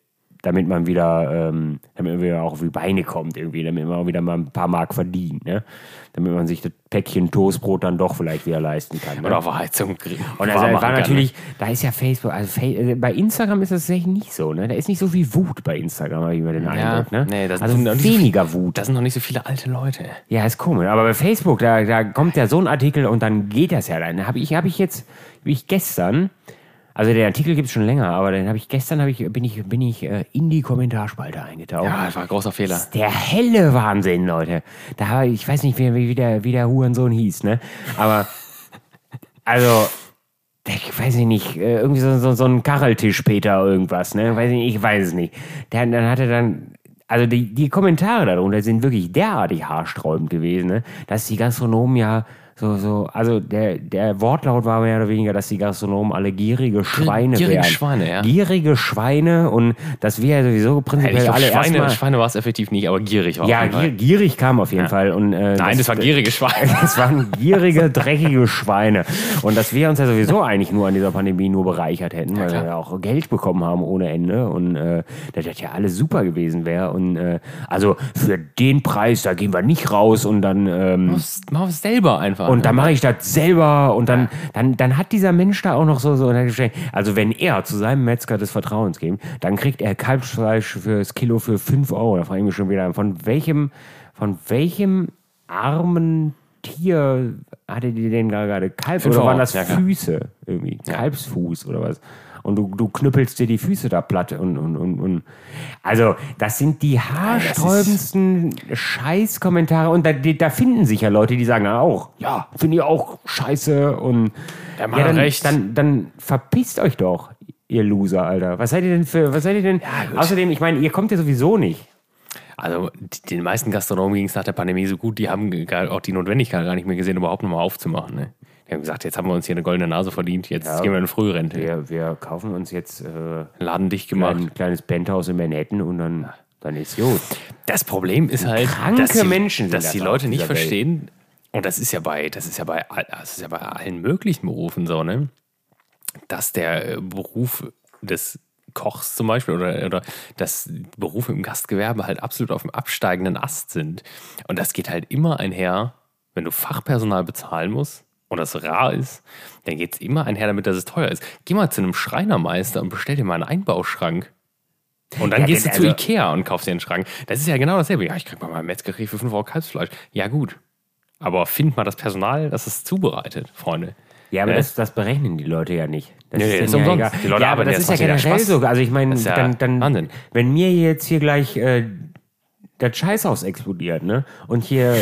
damit man wieder, ähm, damit man wieder auch auf die Beine kommt irgendwie, damit man auch wieder mal ein paar Mark verdient, ne? Damit man sich das Päckchen Toastbrot dann doch vielleicht wieder leisten kann. Ne? Oder auf Heizung. Und also war natürlich, da ist ja Facebook, also äh, bei Instagram ist das tatsächlich nicht so, ne? Da ist nicht so viel Wut bei Instagram, habe ich mir den Eindruck, ne? nee, das also sind nicht so weniger Wut. Da sind noch nicht so viele alte Leute. Ja, ist komisch. Aber bei Facebook, da, da kommt ja so ein Artikel und dann geht das ja. Dann habe ich, habe ich jetzt, wie ich gestern, also den Artikel gibt es schon länger, aber dann habe ich gestern, habe ich, bin ich, bin ich äh, in die Kommentarspalte eingetaucht. Ja, das war ein großer Fehler. Der helle Wahnsinn, Leute. Da ich, weiß nicht, wie, wie, der, wie der Hurensohn hieß, ne? Aber, also, ich weiß ich nicht, äh, irgendwie so, so, so ein Kacheltisch Peter irgendwas, ne? Weiß ich, nicht, ich weiß es nicht. Der, dann hat er dann, also die, die Kommentare darunter sind wirklich derartig haarsträubend gewesen, ne? Dass die Gastronomen ja so, so, also der, der Wortlaut war mehr oder weniger, dass die Gastronomen alle gierige Schweine gierige wären. Schweine, ja. Gierige Schweine und dass wir ja sowieso Ja, prinzipiell glaub, alle Schweine, erstmal... Schweine war es effektiv nicht, aber gierig war Ja, gier, gierig kam auf jeden Fall. Und, äh, Nein, das war gierige Schweine. Das waren gierige, dreckige Schweine. Und dass wir uns ja sowieso eigentlich nur an dieser Pandemie nur bereichert hätten, weil wir ja auch Geld bekommen haben ohne Ende. Und äh, dass das ja alles super gewesen wäre. Und äh, also für den Preis, da gehen wir nicht raus und dann. Ähm, Mach es selber einfach. Und dann mache ich das selber und dann, dann, dann hat dieser Mensch da auch noch so, so also wenn er zu seinem Metzger des Vertrauens geht, dann kriegt er Kalbsfleisch fürs Kilo für 5 Euro. Da frage ich mich schon wieder, von welchem, von welchem armen Tier hattet ihr denn gerade Kalb? Oder waren das. Füße irgendwie? Kalbsfuß oder was? Und du, du knüppelst dir die Füße da platt und, und, und, und. Also, das sind die haarsträubendsten Scheißkommentare. Und da, da finden sich ja Leute, die sagen auch, ja, finde ich auch scheiße. Und ja, dann, recht. Dann, dann verpisst euch doch, ihr Loser, Alter. Was seid ihr denn für, was seid ihr denn? gut. Außerdem, ich meine, ihr kommt ja sowieso nicht. Also den meisten Gastronomen ging es nach der Pandemie so gut, die haben auch die Notwendigkeit gar nicht mehr gesehen, überhaupt nochmal aufzumachen. Ne? Die haben gesagt, jetzt haben wir uns hier eine goldene Nase verdient, jetzt Ja. gehen wir in Frührente. Wir, wir kaufen uns jetzt äh, Laden dicht gemacht. ein kleines Penthouse in Manhattan und dann, dann ist gut. Das Problem ist halt, Kranke dass die, Menschen dass das die Leute nicht verstehen, und das ist ja bei, das ist ja bei, das ist ja bei allen möglichen Berufen so, ne? Dass der äh, Beruf des Kochs zum Beispiel oder, oder dass Berufe im Gastgewerbe halt absolut auf dem absteigenden Ast sind. Und das geht halt immer einher, wenn du Fachpersonal bezahlen musst und das rar ist, dann geht es immer einher damit, dass es teuer ist. Geh mal zu einem Schreinermeister und bestell dir mal einen Einbauschrank. Und dann Ja, gehst du zu also- Ikea und kaufst dir einen Schrank. Das ist ja genau dasselbe. Ja, ich krieg mal meinen Metzgerkrieg für 5 Euro Kalbsfleisch. Ja, gut. Aber find mal das Personal, das es zubereitet, Freunde. Ja, aber Äh? das, das berechnen die Leute ja nicht. Das Nee, nee, denen ist umsonst. egal. Die Leute ja, aber das ist ja generell so. Also ich meine, ist ja dann, dann Wahnsinn. wenn mir jetzt hier gleich äh, das Scheißhaus explodiert, ne? Und hier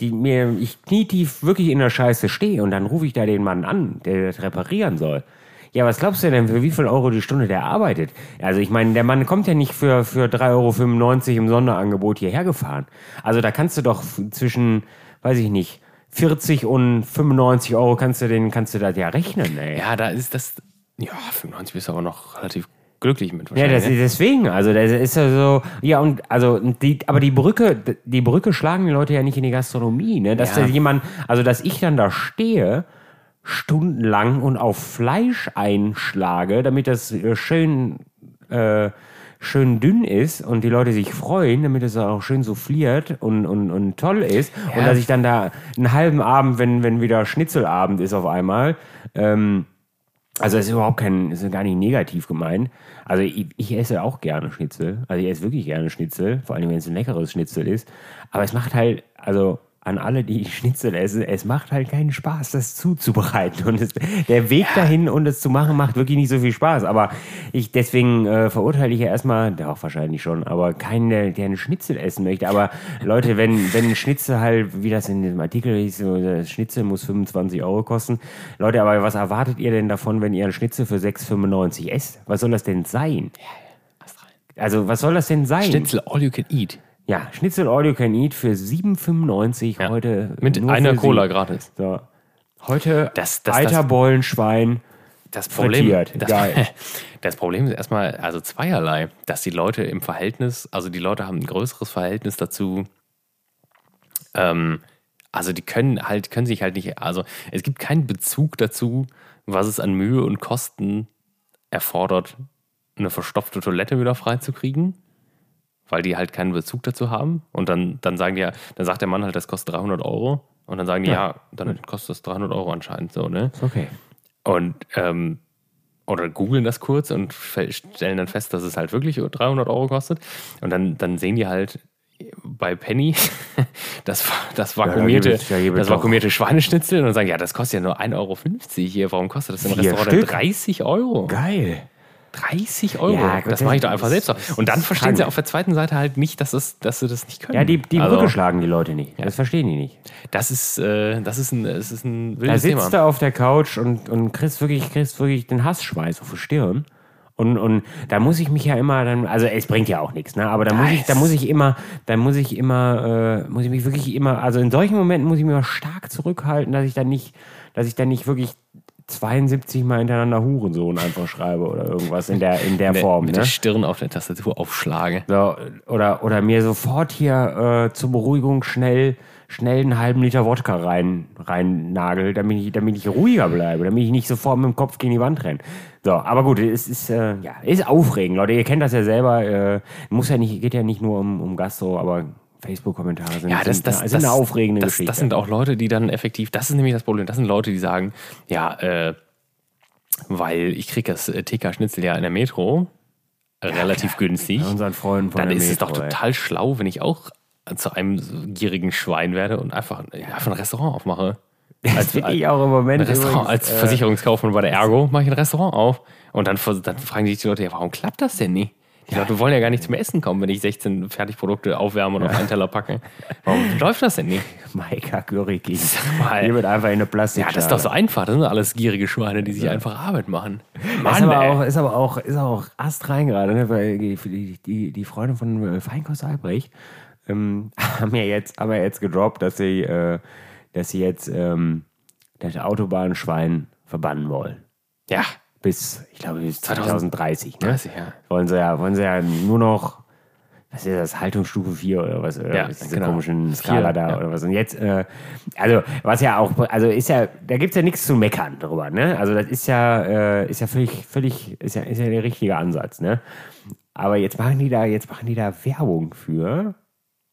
die mir ich knietief wirklich in der Scheiße stehe und dann rufe ich da den Mann an, der das reparieren soll. Ja, was glaubst du denn, für wie viel Euro die Stunde der arbeitet? Also ich meine, der Mann kommt ja nicht für, für 3,95 Euro im Sonderangebot hierher gefahren. Also da kannst du doch zwischen, weiß ich nicht, 40 und 95 Euro kannst du den, kannst du das ja rechnen, ey. Ja, da ist das. Ja, 95 bist du aber noch relativ glücklich mit Ja, das, ne? deswegen, also das ist ja so, ja und also die, aber die Brücke, die Brücke schlagen die Leute ja nicht in die Gastronomie, ne? Dass Ja. da jemand, also dass ich dann da stehe stundenlang und auf Fleisch einschlage, damit das äh, schön äh, schön dünn ist und die Leute sich freuen, damit es auch schön souffliert und, und, und toll ist. Und Ja. dass ich dann da einen halben Abend, wenn, wenn wieder Schnitzelabend ist auf einmal, ähm, Also es ist überhaupt kein, ist gar nicht negativ gemeint. Also ich, ich esse auch gerne Schnitzel. Also ich esse wirklich gerne Schnitzel, vor allem wenn es ein leckeres Schnitzel ist. Aber es macht halt, also an alle, die Schnitzel essen, es macht halt keinen Spaß, das zuzubereiten. Und es, der Weg dahin und es zu machen, macht wirklich nicht so viel Spaß. Aber ich, deswegen äh, verurteile ich ja erstmal, doch wahrscheinlich schon, aber keinen, der, der einen Schnitzel essen möchte. Aber Leute, wenn, wenn ein Schnitzel halt, wie das in diesem Artikel das Schnitzel muss 25 Euro kosten. Leute, aber was erwartet ihr denn davon, wenn ihr einen Schnitzel für 6,95 esst? Was soll das denn sein? Also, was soll das denn sein? Schnitzel all you can eat. Ja, Schnitzel You Can Eat für 7,95 Ja. heute. Mit einer Cola Sie. gratis. So. Heute Das- das- Eiterbollenschwein. Das Problem, das, das Problem ist erstmal, also zweierlei, dass die Leute im Verhältnis, also die Leute haben ein größeres Verhältnis dazu, ähm, also die können halt, können sich halt nicht, also es gibt keinen Bezug dazu, was es an Mühe und Kosten erfordert, eine verstopfte Toilette wieder freizukriegen, weil die halt keinen Bezug dazu haben. Und dann, dann sagen die ja, dann sagt der Mann halt, das kostet 300 Euro. Und dann sagen die, ja, dann kostet das 300 Euro anscheinend so, ne? Okay. Und ähm, oder googeln das kurz und stellen dann fest, dass es halt wirklich 300 Euro kostet. Und dann, dann sehen die halt bei Penny das, das vakuumierte, gibt's- da das vakuumierte Schweineschnitzel und sagen, ja, das kostet ja nur 1,50 Euro hier. Warum kostet das im Vier Restaurant denn Stück? 30 Euro? Geil. 30 Euro. Ja, gut, das mache ich doch das einfach selbst. Und dann verstehen sie krank. auf der zweiten Seite halt nicht, dass, es, dass sie das nicht können. Ja, die, die Also, Brücke schlagen die Leute nicht. Das verstehen die nicht. Das ist, äh, das ist ein, das ist ein Da wildes sitzt Thema. du auf der Couch und, und kriegst, wirklich, kriegst wirklich den Hassschweiß auf die Stirn. Und, und da muss ich mich ja immer dann, also es bringt ja auch nichts, ne? Aber da muss ich, da muss ich immer, da muss ich immer, äh, muss ich mich wirklich immer, also in solchen Momenten muss ich mich immer stark zurückhalten, dass ich dann nicht, dass ich dann nicht wirklich 72 Mal hintereinander Hurensohn einfach schreibe oder irgendwas in der, in der mit, Form, mit ne? der Stirn auf der Tastatur aufschlage. So, oder, oder mir sofort hier äh, zur Beruhigung schnell, schnell einen halben Liter Wodka rein, rein nagel, damit ich, damit ich ruhiger bleibe, damit ich nicht sofort mit dem Kopf gegen die Wand renne. So, aber gut, es ist, äh, ja, ist aufregend, Leute. Ihr kennt das ja selber. Äh, muss ja nicht, geht ja nicht nur um, um Gastro, aber Facebook-Kommentare sind, Ja, das, sind, das, sind das, eine aufregende das, Geschichte. Das sind auch Leute, die dann effektiv, das ist nämlich das Problem, das sind Leute, die sagen, ja, äh, weil ich kriege das äh, TK-Schnitzel ja in der Metro relativ günstig, Bei unseren Freunden von dann der ist es Metro, doch ey. total schlau, wenn ich auch zu einem gierigen Schwein werde und einfach, ja, einfach ein Restaurant aufmache. Das finde ich auch im Moment übrigens, als äh, Versicherungskaufmann bei der Ergo mache ich ein Restaurant auf. Und dann, dann fragen sich die Leute, ja, warum klappt das denn nicht? Die Leute wollen ja gar nicht zum Essen kommen, wenn ich 16 Fertigprodukte aufwärme und auf einen Teller packe. Warum läuft das denn nicht? Maika Güriki. mal. Hier wird einfach in eine Ja, Plastikschale. das ist doch so einfach. Das sind alles gierige Schweine, die sich einfach Arbeit machen. ist, Mann, aber ey. auch, ist aber auch, ist aber auch astrein gerade, ne? weil die, die, die, die Freunde von äh, Feinkost Albrecht ähm, haben ja jetzt, haben ja jetzt gedroppt, dass sie, äh, dass sie jetzt ähm, das Autobahnschwein verbannen wollen. Ja, Bis, ich glaube, bis 2030. Ne? 30, ja. Wollen sie ja, wollen sie ja nur noch, was ist das, Haltungsstufe 4 oder was? Oder Ja, diese genau. komischen Skala da ja. oder was? Und jetzt, äh, also, was ja auch, also ist ja, da gibt es ja nichts zu meckern drüber, ne? Also, das ist ja, äh, ist ja völlig, völlig, ist ja, ist ja der richtige Ansatz, ne? Aber jetzt machen die da, jetzt machen die da Werbung für.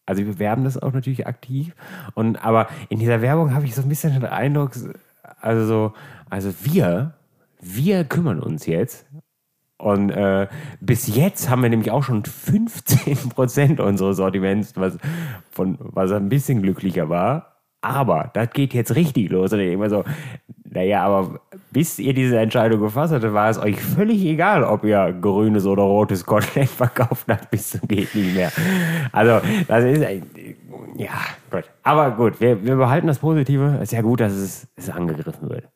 Also wir bewerben das auch natürlich aktiv. Und aber in dieser Werbung habe ich so ein bisschen den Eindruck, also so, also wir, wir kümmern uns jetzt. Und äh, bis jetzt haben wir nämlich auch schon 15% unseres Sortiments, was, von, was ein bisschen glücklicher war. Aber das geht jetzt richtig los. Und ich immer so, naja, aber bis ihr diese Entscheidung gefasst hattet, war es euch völlig egal, ob ihr grünes oder rotes Kotelett verkauft habt, bis zum geht nicht mehr. Also, das ist, ja, gut. Aber gut, wir, wir behalten das Positive. Es ist ja gut, dass es, es angegriffen wird.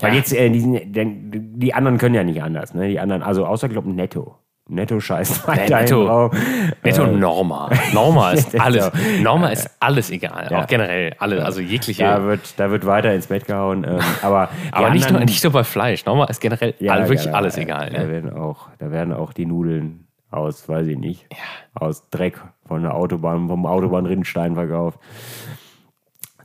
Weil Ja. jetzt, äh, die, die anderen können ja nicht anders, ne? Die anderen, also außer, glaube Netto. Netto scheißt weiterhin Netto. drauf. Netto und Norma. Norma ist Netto. alles. Norma ist alles egal. Ja. Auch generell. Alle, also jegliche. Da wird, da wird weiter ins Bett gehauen. Ähm, aber aber nicht nur, anderen- nicht nur bei Fleisch. Norma ist generell Ja, all, wirklich ja, alles egal. Da Ne? werden, auch, da werden auch die Nudeln aus, weiß ich nicht, aus Dreck von der Autobahn, vom Autobahnrinnstein verkauft.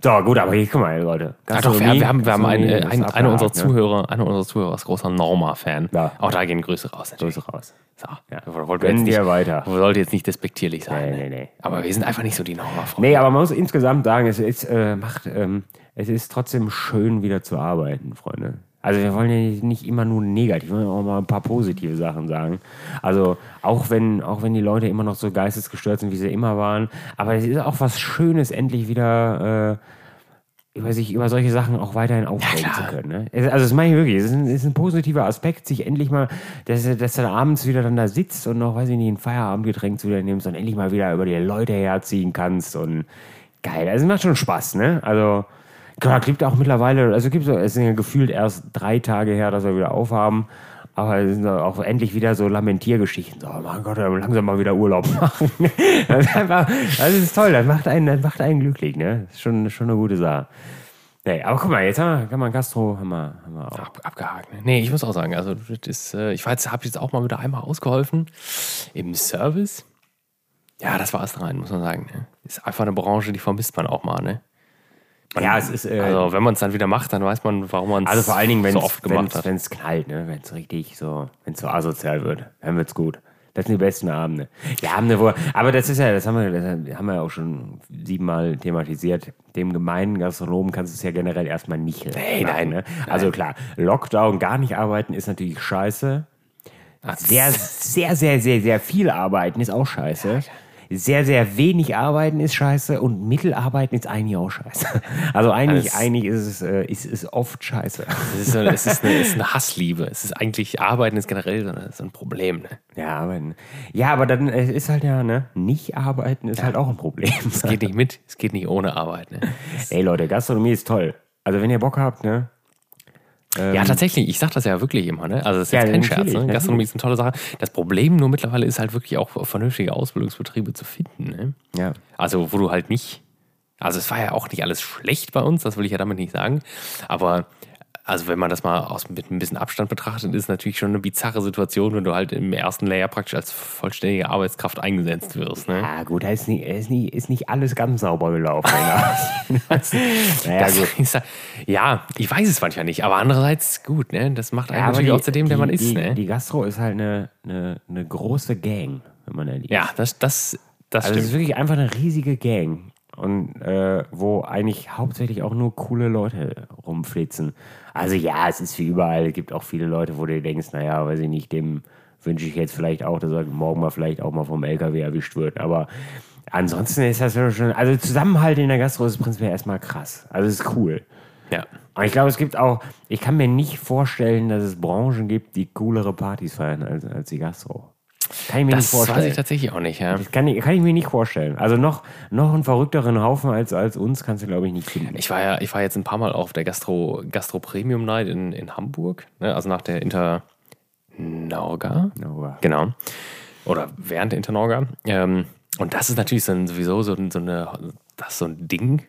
So, gut, aber hier, guck mal, Leute. Ja, doch, wir, wir haben, wir haben einen, Gastronomie äh, ein, einer unserer? Zuhörer, einer unserer Zuhörer ist großer Norma-Fan. Ja. Auch da gehen Grüße raus. Natürlich. Grüße raus. So, Ja. Gönnen jetzt nicht, weiter. Sollte jetzt nicht despektierlich sein. Nee, ne? nee, nee. Aber wir sind einfach nicht so die Norma-Freunde. Nee, aber man muss insgesamt sagen, es ist, äh, macht, ähm, es ist trotzdem schön, wieder zu arbeiten, Freunde. Also wir wollen ja nicht immer nur negativ, wir wollen auch mal ein paar positive Sachen sagen. Also auch wenn, auch wenn die Leute immer noch so geistesgestört sind, wie sie immer waren, aber es ist auch was Schönes, endlich wieder äh, über sich über solche Sachen auch weiterhin aufregen Ja, zu können. Ne? Es- Also das meine ich wirklich, es ist ein, ist ein positiver Aspekt, sich endlich mal, dass, dass du dann abends wieder dann da sitzt und noch, weiß ich nicht, ein Feierabendgetränk zu dir nimmst und endlich mal wieder über die Leute herziehen kannst und geil. Also es macht schon Spaß, ne? Also klar, gibt auch mittlerweile, also gibt es sind ja gefühlt erst drei Tage her, dass wir wieder aufhaben. Aber es sind auch endlich wieder so Lamentiergeschichten. So, oh mein Gott, langsam mal wieder Urlaub machen. Das ist einfach, das ist toll, das macht einen, das macht einen glücklich, ne? Das ist schon, schon eine gute Sache. Nee, aber guck mal, jetzt haben wir, kann man Gastro, haben wir, haben wir auch. Ab, abgehakt. Ne? Nee, ich muss auch sagen, also das ist, äh, ich habe jetzt auch mal wieder einmal ausgeholfen im Service. Ja, das war es rein, muss man sagen. Ne? Ist einfach eine Branche, die vermisst man auch mal. Ne? Ja, es ist, äh, Also wenn man es dann wieder macht, dann weiß man, warum man es Also vor allen Dingen, wenn so es oft gemacht hat. wenn's knallt, ne? wenn es richtig so, wenn es so asozial wird, dann wird's gut. Das sind die besten Abende. Die Abende, wo, aber das ist ja, das haben wir, das haben wir auch schon siebenmal thematisiert. Dem gemeinen Gastronomen kannst du es ja generell erstmal nicht Nee, nein, Ne? Also klar, Lockdown, gar nicht arbeiten ist natürlich scheiße. Sehr, sehr, sehr, sehr, sehr viel arbeiten ist auch scheiße. Sehr, sehr wenig arbeiten ist scheiße und Mittelarbeiten ist eigentlich auch scheiße. Also eigentlich, Alles- eigentlich ist es, äh, ist es oft scheiße. Es ist, so, es, ist eine, es ist eine Hassliebe. Es ist eigentlich, Arbeiten ist generell so, eine, so ein Problem. Ne? Ja, arbeiten. Ja, aber dann äh, ist halt ja, ne, nicht arbeiten ist halt auch ein Problem. Es geht nicht mit, es geht nicht ohne Arbeit. Ne? Ey Leute, Gastronomie ist toll. Also wenn ihr Bock habt, ne? Ja, tatsächlich, ich sag das ja wirklich immer, ne? Also das ist Ja, jetzt kein Scherz, ne? Gastronomie ist eine tolle Sache. Das Problem nur mittlerweile ist halt wirklich auch vernünftige Ausbildungsbetriebe zu finden, ne? Ja. Also, wo du halt nicht. Also, es war ja auch nicht alles schlecht bei uns, das will ich ja damit nicht sagen. Aber, also, wenn man das mal aus, mit ein bisschen Abstand betrachtet, ist es natürlich schon eine bizarre Situation, wenn du halt im ersten Layer praktisch als vollständige Arbeitskraft eingesetzt wirst. Ne? Ah, gut, da ist nicht, ist nicht, ist nicht alles ganz sauber gelaufen. ne? naja, Das gut. ist, ja- ja, ich weiß es manchmal nicht, aber andererseits gut, ne? Das macht einen Ja, natürlich die- auch zu dem, der man ist, die, ne? Die Gastro ist halt eine, eine, eine große Gang, wenn man ehrlich ja, das, das, das Also es stimmt. ist wirklich einfach eine riesige Gang. Und äh, wo eigentlich hauptsächlich auch nur coole Leute rumflitzen. Also ja, es ist wie überall. Es gibt auch viele Leute, wo du denkst, naja, weiß ich nicht, dem wünsche ich jetzt vielleicht auch, dass er morgen mal vielleicht auch mal vom LKW erwischt wird. Aber ansonsten ist das ja schon, also Zusammenhalt in der Gastro ist prinzipiell erstmal krass. Also es ist cool. Ja. Und ich glaube, es gibt auch, ich kann mir nicht vorstellen, dass es Branchen gibt, die coolere Partys feiern als, als die Gastro. Kann ich mir Das nicht vorstellen. weiß ich tatsächlich auch nicht, ja. Das kann ich, kann ich mir nicht vorstellen. Also noch, noch einen verrückteren Haufen als, als uns kannst du, glaube ich, nicht finden. Ich war ja, ich war jetzt ein paar Mal auf der Gastro, Gastro Premium Night in, in Hamburg, ne? also nach der Inter Norga. Aber- Genau. Oder während der Internorga. Ähm, und das ist natürlich so sowieso so, ein- so, eine, das so ein Ding,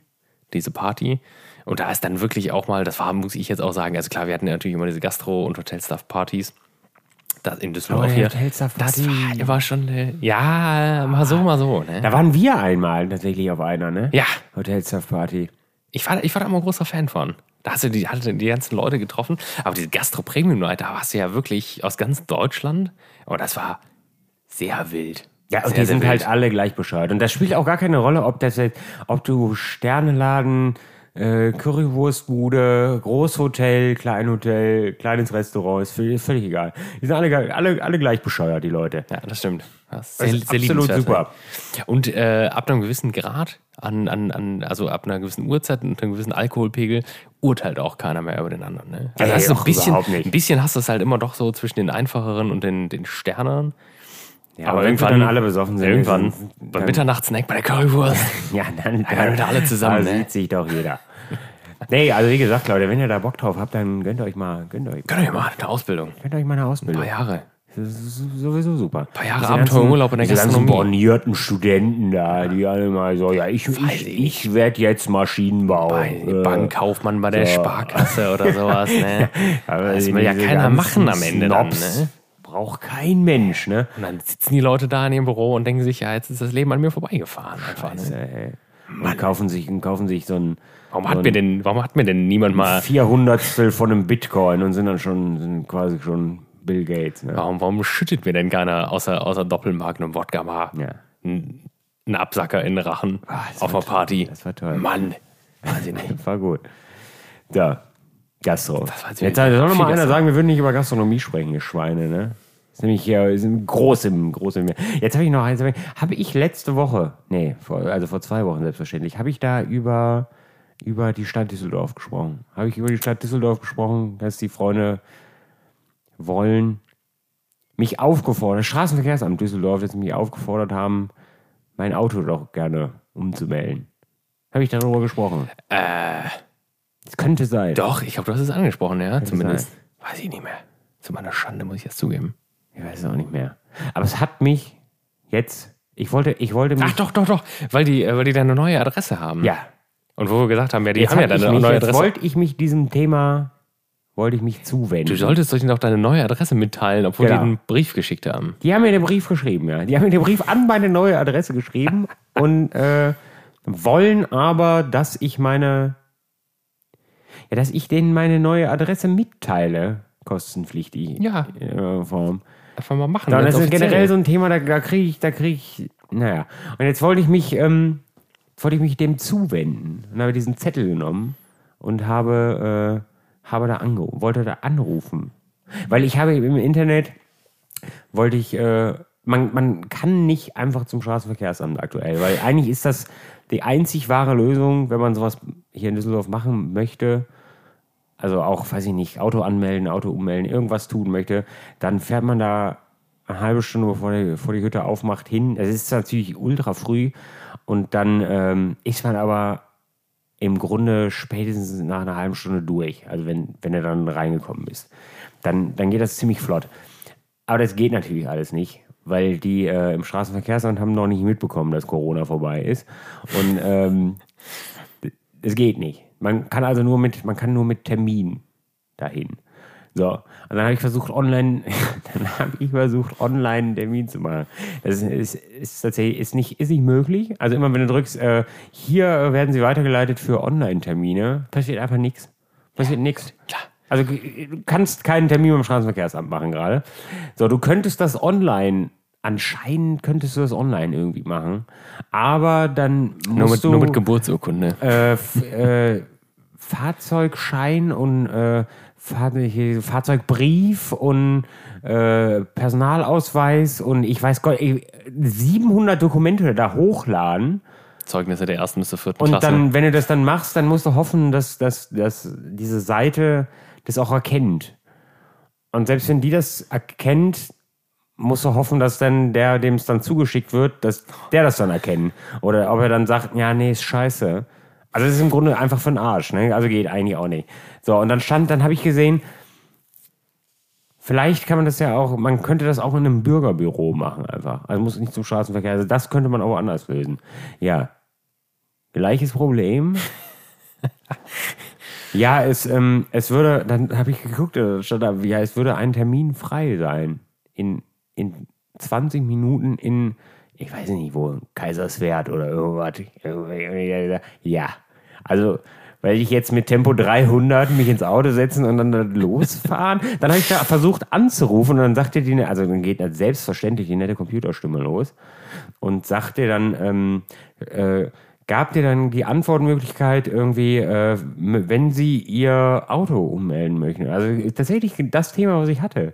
diese Party. Und da ist dann wirklich auch mal, das war, muss ich jetzt auch sagen, also klar, wir hatten ja natürlich immer diese Gastro- und Hotelstaff-Partys. Das in Düsseldorf Oh, hier. Das war immer schon, eine, ja, mal so, mal so. Ne? Da waren wir einmal tatsächlich auf einer, ne? Ja, Hotelstaff Party. Ich war, ich war da immer ein großer Fan von. Da hast du die, hatte die ganzen Leute getroffen. Aber diese Gastro Premium Night, da warst du ja wirklich aus ganz Deutschland. Aber das war sehr wild. Ja, und sehr, die sind wild. halt alle gleich bescheuert. Und das spielt auch gar keine Rolle, ob das jetzt, ob du Sterneladen, äh, Currywurstbude, Großhotel, Kleinhotel, kleines Restaurant, ist völlig, völlig egal. Die sind alle, alle, alle gleich bescheuert, die Leute. Ja, das stimmt. Das ist absolut liebenswert. super. Und äh, ab einem gewissen Grad, an, an, an, also ab einer gewissen Uhrzeit und einem gewissen Alkoholpegel, urteilt auch keiner mehr über den anderen. Ne? Also Nee, hast du ein bisschen, überhaupt nicht. ein bisschen hast du es halt immer doch so zwischen den einfacheren und den, den Sternern. Ja, aber wenn wir dann alle besoffen sind, Irgendwann, dann- beim Mitternachtssnack bei der Currywurst. Ja, dann, dann wieder alle zusammen, Da ne? sieht sich doch jeder. Nee, also wie gesagt, Leute, wenn ihr da Bock drauf habt, dann gönnt euch mal, gönnt euch, Könnt ihr mal eine Ausbildung. gönnt euch mal eine Ausbildung. Ein paar Jahre. Das ist sowieso super. Ein paar Jahre Abenteuerurlaub in der diese ganzen Gastronomie. bornierten Studenten da, die alle mal so, ja, ich, Weiß ich, ich werde jetzt Maschinenbau. Bei äh, Bankkaufmann bei der so. Sparkasse oder sowas. Ne? aber Das will ja keiner ganzen machen am Ende dann. Snobs Ne? Braucht kein Mensch, ne? Und dann sitzen die Leute da in ihrem Büro und denken sich, ja, jetzt ist das Leben an mir vorbeigefahren. Einfach, Scheiße, ne? ey. Und kaufen sich, und kaufen sich so ein Warum hat mir denn, warum hat mir denn niemand mal, Vierhundertstel von einem Bitcoin und sind dann schon, sind quasi schon Bill Gates, ne? warum, warum schüttet mir denn keiner außer, außer Doppelmagnum Wodka mal Ja. einen Absacker in den Rachen das auf einer Party? das war toll. Mann. Weiß ich nicht. Das war gut. Ja. Gastro. Jetzt soll noch mal einer sagen, wir würden nicht über Gastronomie sprechen, ihr Schweine, ne? Ist nämlich hier ist ein groß im, groß im Jetzt habe ich noch eins. Habe ich letzte Woche, nee, vor, also vor zwei Wochen selbstverständlich, habe ich da über, über die Stadt Düsseldorf gesprochen. Habe ich über die Stadt Düsseldorf gesprochen, dass die Freunde wollen, mich aufgefordert, das Straßenverkehrsamt Düsseldorf, dass sie mich aufgefordert haben, mein Auto doch gerne umzumelden. Habe ich darüber gesprochen? Äh, Es könnte sein. doch, ich glaube, du hast es angesprochen, ja, zumindest. sein. Weiß ich nicht mehr. Zu meiner Schande muss ich das zugeben. Ich weiß es auch nicht mehr. Aber es hat mich jetzt. Ich wollte, ich wollte mich. Ach doch, doch, doch, weil die, äh, weil die deine neue Adresse haben. Ja. Und wo wir gesagt haben, ja, die Jetzt, haben ja deine mich, neue jetzt Adresse. wollte ich mich diesem Thema, wollte ich mich zuwenden. Du solltest euch doch deine neue Adresse mitteilen, obwohl Genau. die einen Brief geschickt haben. Die haben mir den Brief geschrieben, ja. Die haben mir den Brief an meine neue Adresse geschrieben und äh, wollen aber, dass ich meine, ja, dass ich denen meine neue Adresse mitteile, kostenpflichtig. Ja. Äh, Form. Einfach mal machen. Ganz das ist generell so ein Thema, da, da kriege ich, da kriege ich, naja. Und jetzt wollte ich mich, ähm, wollte ich mich dem zuwenden und habe diesen Zettel genommen und habe, äh, habe da angerufen, wollte da anrufen. Weil ich habe im Internet, wollte ich, äh, man, man kann nicht einfach zum Straßenverkehrsamt aktuell, weil eigentlich ist das die einzig wahre Lösung, wenn man sowas hier in Düsseldorf machen möchte, also auch, weiß ich nicht, Auto anmelden, Auto ummelden, irgendwas tun möchte, dann fährt man da eine halbe Stunde, bevor die, bevor die Hütte aufmacht, hin. Es ist natürlich ultra früh und dann ähm, ist man aber im Grunde spätestens nach einer halben Stunde durch, also wenn, wenn du dann reingekommen bist. Dann, dann geht das ziemlich flott. Aber das geht natürlich alles nicht, weil die äh, im Straßenverkehrsamt haben noch nicht mitbekommen, dass Corona vorbei ist. Und ähm, es geht nicht. Man kann also nur mit, man kann nur mit Termin dahin. So, und dann habe ich versucht, online, dann habe ich versucht, online einen Termin zu machen. Das ist, ist, ist tatsächlich ist nicht, ist nicht möglich. Also immer wenn du drückst, äh, hier werden sie weitergeleitet für Online-Termine, passiert einfach nichts. Passiert nichts. Ja. Also du kannst keinen Termin beim Straßenverkehrsamt machen gerade. So, du könntest das online, anscheinend könntest du das online irgendwie machen, aber dann musst Nur mit, du nur mit Geburtsurkunde. äh, äh, Fahrzeugschein und äh, Fahrzeugbrief und äh, Personalausweis und ich weiß Gott, ey, 700 Dokumente da hochladen. Zeugnisse der ersten bis zur vierten Und Klasse. dann, wenn du das dann machst, dann musst du hoffen, dass, dass, dass diese Seite das auch erkennt. Und selbst wenn die das erkennt, musst du hoffen, dass dann der, dem es dann zugeschickt wird, dass der das dann erkennt. Oder ob er dann sagt, ja, nee, ist scheiße. Also das ist im Grunde einfach für den Arsch, ne? Also geht eigentlich auch nicht. So, und dann stand, dann habe ich gesehen, vielleicht kann man das ja auch, man könnte das auch in einem Bürgerbüro machen einfach. Also muss nicht zum Straßenverkehr. Also das könnte man auch anders lösen. Ja. Gleiches Problem. ja, es, ähm, es würde, dann habe ich geguckt, äh, ja, es würde ein Termin frei sein. In, in 20 Minuten in, ich weiß nicht wo, Kaiserswerth oder irgendwas. Ja. Also, weil ich jetzt mit Tempo 300 mich ins Auto setzen und dann da losfahren. dann habe ich da versucht anzurufen und dann sagte die, also dann geht selbstverständlich die nette Computerstimme los und sagte dann, ähm, äh, gab dir dann die Antwortmöglichkeit irgendwie, äh, wenn sie ihr Auto ummelden möchten. Also tatsächlich das Thema, was ich hatte.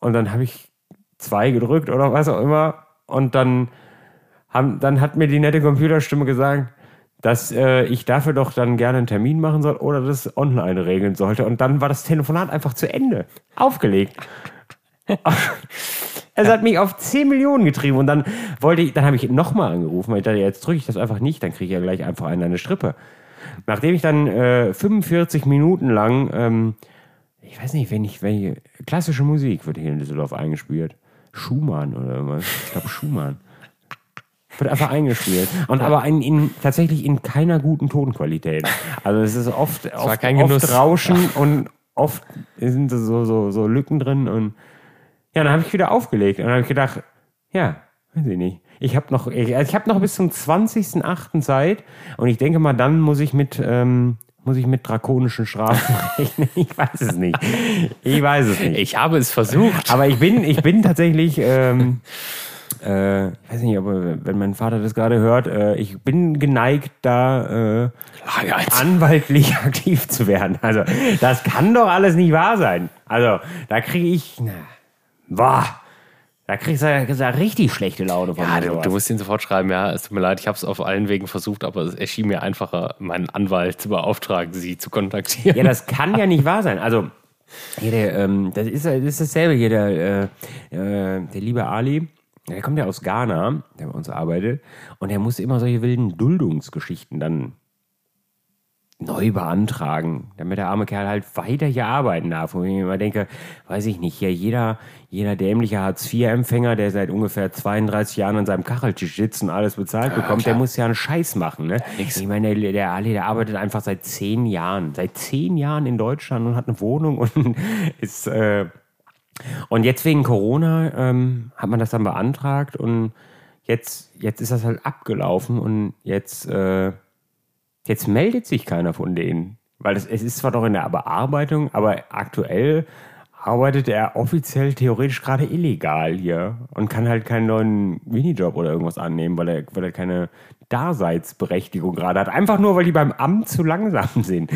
Und dann habe ich zwei gedrückt oder was auch immer. Und dann, haben, dann hat mir die nette Computerstimme gesagt, dass äh, ich dafür doch dann gerne einen Termin machen soll oder das online regeln sollte. Und dann war das Telefonat einfach zu Ende. Aufgelegt. Es hat mich auf 10 Millionen getrieben und dann wollte ich, dann habe ich nochmal angerufen, weil ich dachte, jetzt drücke ich das einfach nicht, dann kriege ich ja gleich einfach einen eine Strippe. Nachdem ich dann äh, 45 Minuten lang, ähm, ich weiß nicht, wenn ich, welche klassische Musik wird hier in Düsseldorf eingespielt. Schumann oder irgendwas. Ich glaube Schumann. Wird einfach eingespielt. Und aber in, in, tatsächlich in keiner guten Tonqualität. Also es ist oft, oft, kein oft Genuss. Rauschen und oft sind so, so, so Lücken drin und ja, dann habe ich wieder aufgelegt und dann habe ich gedacht, ja, weiß ich nicht. Ich habe noch, ich, also ich habe noch bis zum 20.08. Zeit und ich denke mal, dann muss ich mit, ähm, muss ich mit drakonischen Strafen rechnen. Ich weiß es nicht. Ich weiß es nicht. ich habe es versucht. Aber ich bin, ich bin tatsächlich, ähm, Äh, ich weiß nicht, aber wenn mein Vater das gerade hört, äh, ich bin geneigt, da äh, anwaltlich aktiv zu werden. Also, das kann doch alles nicht wahr sein. Also, da kriege ich, na, boah, da kriegst du ja richtig schlechte Laune von Ja, mir du, du musst ihn sofort schreiben, ja, es tut mir leid, ich habe es auf allen Wegen versucht, aber es erschien mir einfacher, meinen Anwalt zu beauftragen, sie zu kontaktieren. Ja, das kann ja nicht wahr sein. Also, hier der, ähm, das, ist, das ist dasselbe hier, der, äh, äh, der liebe Ali, der kommt ja aus Ghana, der bei uns arbeitet, und der muss immer solche wilden Duldungsgeschichten dann neu beantragen, damit der arme Kerl halt weiter hier arbeiten darf. Und ich mir immer denke, weiß ich nicht, hier jeder, jeder dämliche Hartz-IV-Empfänger, der seit ungefähr 32 Jahren an seinem Kacheltisch sitzt und alles bezahlt bekommt, der muss ja einen Scheiß machen. Ne? Ich meine, der, der Ali, der arbeitet einfach seit zehn Jahren, seit zehn Jahren in Deutschland und hat eine Wohnung und ist, äh, und jetzt wegen Corona ähm, hat man das dann beantragt und jetzt, jetzt ist das halt abgelaufen und jetzt, äh, jetzt meldet sich keiner von denen. Weil es, es ist zwar doch in der Bearbeitung, aber aktuell arbeitet er offiziell theoretisch gerade illegal hier und kann halt keinen neuen Minijob oder irgendwas annehmen, weil er, weil er keine Daseinsberechtigung gerade hat. Einfach nur, weil die beim Amt zu langsam sind.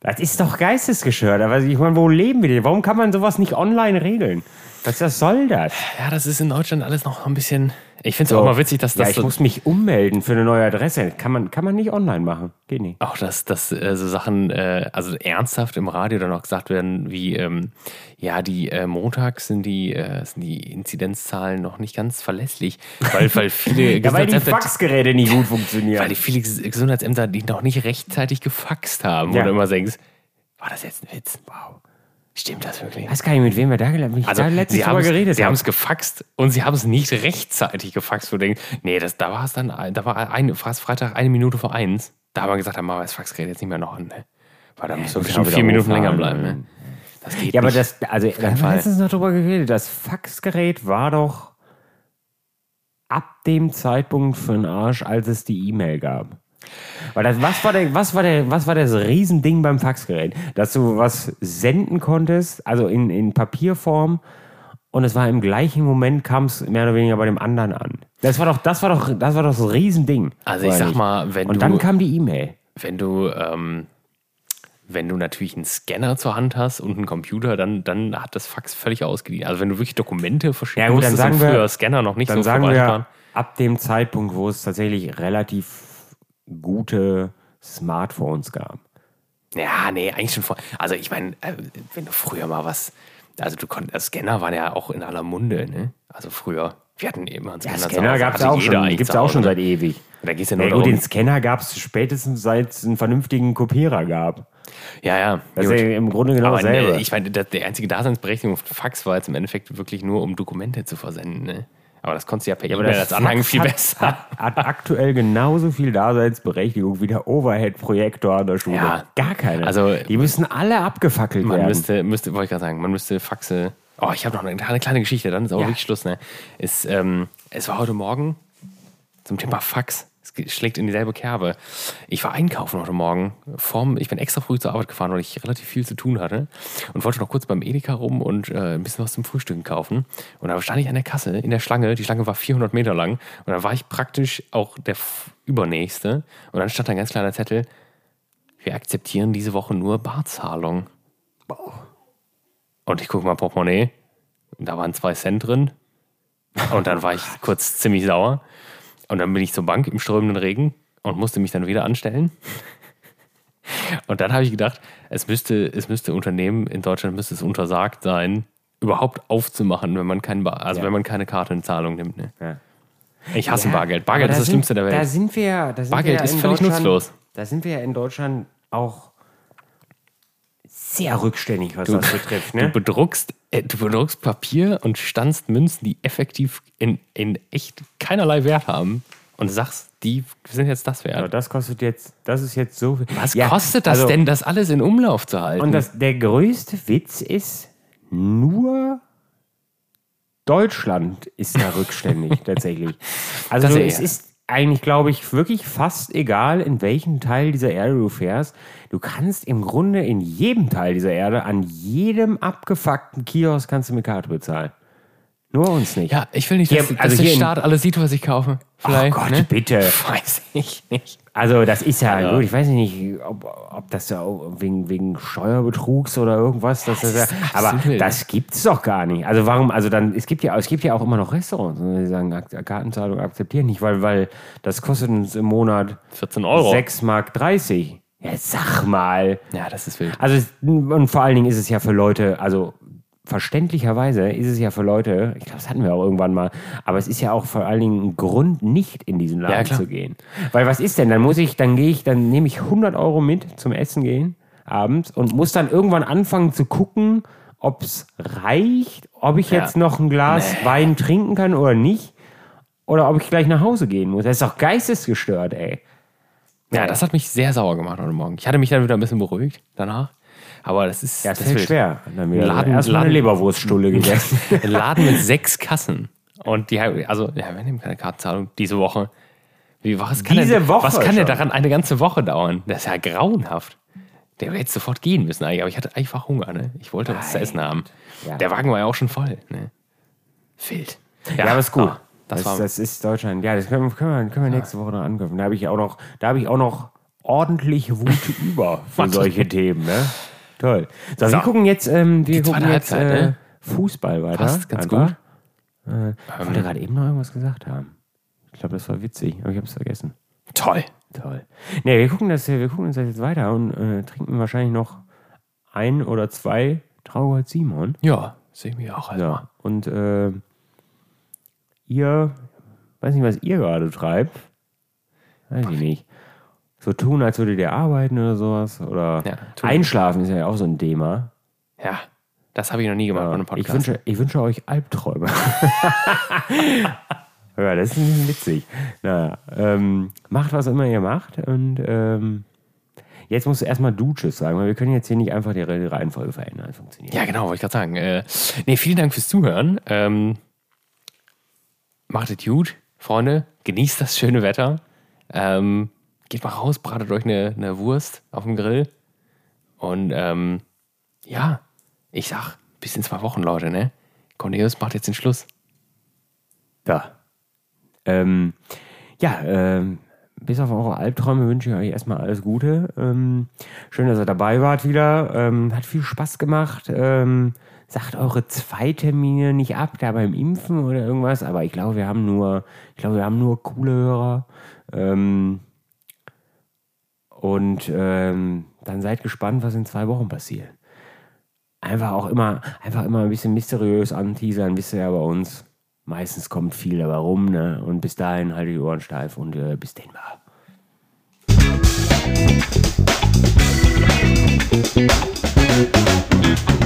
Das ist doch geistesgestört. Aber ich meine, wo leben wir denn? Warum kann man sowas nicht online regeln? Was, was soll das? Ja, das ist in Deutschland alles noch ein bisschen. Ich finde es auch mal witzig, dass ja, das ich so, muss mich ummelden für eine neue Adresse. Kann man, kann man nicht online machen. Geht nicht. auch dass, dass äh, so Sachen, äh, also ernsthaft im Radio dann auch gesagt werden, wie ähm, ja, die äh, montags sind die, äh, sind die Inzidenzzahlen noch nicht ganz verlässlich, weil, weil viele Ja, weil die Faxgeräte nicht gut funktionieren. weil die viele Ges- Gesundheitsämter die noch nicht rechtzeitig gefaxt haben, wo Ja. du immer denkst, war das jetzt ein Witz? Wow. Stimmt das wirklich? Ich weiß gar nicht, mit wem wir da, gel- ich Also, da letztens drüber haben geredet sie haben haben. es gefaxt und sie haben es nicht rechtzeitig gefaxt, wo du denkst, nee, das, da war es dann, da war eine, fast Freitag eine Minute vor eins. Da haben wir gesagt, dann machen wir das Faxgerät jetzt nicht mehr noch an. Ne? Weil da müssen wir muss schon auch vier Minuten länger bleiben. Ne? Das geht Ja, aber nicht. das, also, da haben wir letztens noch drüber geredet. Das Faxgerät war doch ab dem Zeitpunkt für den Arsch, als es die E-Mail gab. Weil das, was war der, was war der, was war das Riesending beim Faxgerät? Dass du was senden konntest, also in, in Papierform, und es war im gleichen Moment kam es mehr oder weniger bei dem anderen an. Das war doch, das war doch, das war doch das Riesending. Also ich sag nicht? mal, wenn Und du, dann kam die E-Mail. wenn du, ähm, wenn du natürlich einen Scanner zur Hand hast und einen Computer, dann, dann hat das Fax völlig ausgedient. Also wenn du wirklich Dokumente verschicken Ja gut, dann und sagen wir- früher Scanner noch nicht Dann so sagen wir, ab dem Zeitpunkt, wo es tatsächlich relativ gute Smartphones gab. Ja, nee, eigentlich schon vor. Also ich meine, äh, wenn du früher mal was, also du konntest, Scanner waren ja auch in aller Munde, ne? Also früher, wir hatten eben einen Ja, Scanner. zu Scanner gab es hatte auch schon, gibt es auch schon ne? seit ewig. Da geht es ja Ja, nur gut, darum. den Scanner gab es spätestens seit es einen vernünftigen Kopierer gab. Ja, ja. Das gut. ist ja im Grunde genau Aber dasselbe. ne, ich meine, die einzige Daseinsberechtigung von Fax war jetzt im Endeffekt wirklich nur, um Dokumente zu versenden, ne? Aber das konntest du ja per aber E-Mail das als Anhang viel hat, besser. Hat, hat aktuell genauso viel Daseinsberechtigung wie der Overhead-Projektor an der Schule. Ja. Gar keine. Also- die müssen alle abgefackelt Man werden. müsste, müsste, wollte ich gerade sagen, man müsste Faxe. Oh, ich habe noch eine, eine kleine Geschichte, dann ist auch Ja. wirklich Schluss. Ne? Es, ähm, es war heute Morgen zum Thema Fax. Es schlägt in dieselbe Kerbe. Ich war einkaufen heute Morgen. Vorm, ich bin extra früh zur Arbeit gefahren, weil ich relativ viel zu tun hatte. Und wollte noch kurz beim Edeka rum und äh, ein bisschen was zum Frühstücken kaufen. Und da stand ich an der Kasse in der Schlange. Die Schlange war 400 Meter lang. Und da war ich praktisch auch der Übernächste. Und dann stand da ein ganz kleiner Zettel. Wir akzeptieren diese Woche nur Barzahlung. Und ich gucke mal Portemonnaie. Und da waren zwei Cent drin. Und dann war ich kurz ziemlich sauer. Und dann bin ich zur Bank im strömenden Regen und musste mich dann wieder anstellen. Und dann habe ich gedacht, es müsste, es müsste Unternehmen in Deutschland müsste es untersagt sein, überhaupt aufzumachen, wenn man kein Bar, also Ja. wenn man keine Karte in Zahlung nimmt. Ne? Ja. Ich hasse Ja, Bargeld. Bargeld da ist das sind- Schlimmste der Da Welt. sind wir, da sind Bargeld wir ist in völlig nutzlos. Da sind wir ja in Deutschland auch sehr rückständig, was das betrifft. Du Ne? bedruckst, äh, du bedruckst Papier und standst Münzen, die effektiv in, in echt keinerlei Wert haben und sagst, die sind jetzt das Aber wert. das kostet jetzt, das ist jetzt so viel. Was Ja, kostet das also- denn, das alles in Umlauf zu halten? Und das, der größte Witz ist, nur Deutschland ist da rückständig tatsächlich. Also es ja- ist eigentlich, glaube ich, wirklich fast egal, in welchem Teil dieser Erde du fährst. Du kannst im Grunde in jedem Teil dieser Erde, an jedem abgefuckten Kiosk kannst du mit Karte bezahlen. Nur uns nicht. Ja, ich will nicht, Hier- dass, dass also der hier Staat alles sieht, was ich kaufe. Vielleicht, Gott, ne? bitte. Weiß ich nicht. Also das ist ja, Ja. gut, ich weiß nicht, ob, ob das ja wegen, wegen Steuerbetrugs oder irgendwas, das, das, Das ja, ist aber absolut. das gibt's doch gar nicht. Also warum, also dann, es gibt ja, es gibt ja auch immer noch Restaurants, die sagen, Kartenzahlung akzeptieren nicht, weil, weil das kostet uns im Monat 14 Euro. 6 Mark 30. Ja, sag mal. Ja, das ist wild. Also es- und vor allen Dingen ist es ja für Leute, also verständlicherweise ist es ja für Leute, ich glaube, das hatten wir auch irgendwann mal, aber es ist ja auch vor allen Dingen ein Grund, nicht in diesen Laden Ja, zu gehen. Weil was ist denn? Dann muss ich, dann gehe ich, dann nehme ich 100 Euro mit zum Essen gehen abends und muss dann irgendwann anfangen zu gucken, ob es reicht, ob ich Ja. jetzt noch ein Glas Wein trinken kann oder nicht. Oder ob ich gleich nach Hause gehen muss. Das ist doch geistesgestört, ey. Ja, das hat mich sehr sauer gemacht heute Morgen. Ich hatte mich dann wieder ein bisschen beruhigt danach. Aber das ist, Ja, das, das schwer. Dann wieder Laden- erstmal eine Laden- Leberwurststulle gegessen. Ein Laden mit sechs Kassen. Und die haben, also, ja, wir nehmen keine Kartenzahlung diese Woche. Wie, was kann Diese denn, Woche Was kann denn daran eine ganze Woche dauern? Das ist ja grauenhaft. Der jetzt sofort gehen müssen eigentlich, aber ich hatte einfach Hunger, ne? Ich wollte was zu essen haben. Ja. Der Wagen war ja auch schon voll, ne? Wild. Ja, aber ist gut. ah, das, das, war, das ist Deutschland. Ja, das können, wir- können, wir, können wir nächste Woche noch angreifen. Da habe ich auch noch, da habe ich auch noch ordentlich Wut über für solche Themen. Ne? Toll. So, So. wir gucken jetzt, ähm, wir gucken jetzt Halbzeit, äh, ne? Fußball weiter. Passt ganz Einfach. gut. Ähm. Ich wollte gerade eben noch irgendwas gesagt haben. Ich glaube, das war witzig, aber ich habe es vergessen. toll. Toll. Nee, wir gucken, das, wir gucken uns das jetzt weiter und äh, trinken wahrscheinlich noch ein oder zwei Traugott Simon. Ja, sehe ich mich auch. Also. Ja. Und äh, ihr, weiß nicht, was ihr gerade treibt. Weiß ich nicht. So tun, als würdet ihr arbeiten oder sowas. Oder Ja, einschlafen ist ja auch so ein Thema. Ja, das habe ich noch nie gemacht bei einem Ich Podcast. wünsche, ich wünsche euch Albträume. ja, das ist ein bisschen witzig. Naja, ähm, macht, was immer ihr macht. Und ähm, jetzt musst du erstmal du Tschüss sagen, weil wir können jetzt hier nicht einfach die Reihenfolge verändern. Das funktioniert. Ja, genau, wollte ich gerade sagen. Äh, nee, vielen Dank fürs Zuhören. Ähm, macht es gut, Freunde. Genießt das schöne Wetter. Ähm, geht mal raus, bratet euch eine, eine Wurst auf dem Grill. Und ähm, ja, ich sag, bis in zwei Wochen, Leute, ne? Cornelius macht jetzt den Schluss. Ja. Ähm, ja, ähm, bis auf eure Albträume wünsche ich euch erstmal alles Gute. Ähm, schön, dass ihr dabei wart wieder. Ähm, hat viel Spaß gemacht. Ähm, sagt eure Zweitermine nicht ab, da beim Impfen oder irgendwas. Aber ich glaube, wir haben nur, ich glaube, wir haben nur coole Hörer. Ähm, und ähm, dann seid gespannt, was in zwei Wochen passiert. Einfach auch immer, einfach immer ein bisschen mysteriös anteasern, wisst ihr ja bei uns. Meistens kommt viel dabei rum, ne? Und bis dahin haltet die Ohren steif und äh, bis denn mal. Thank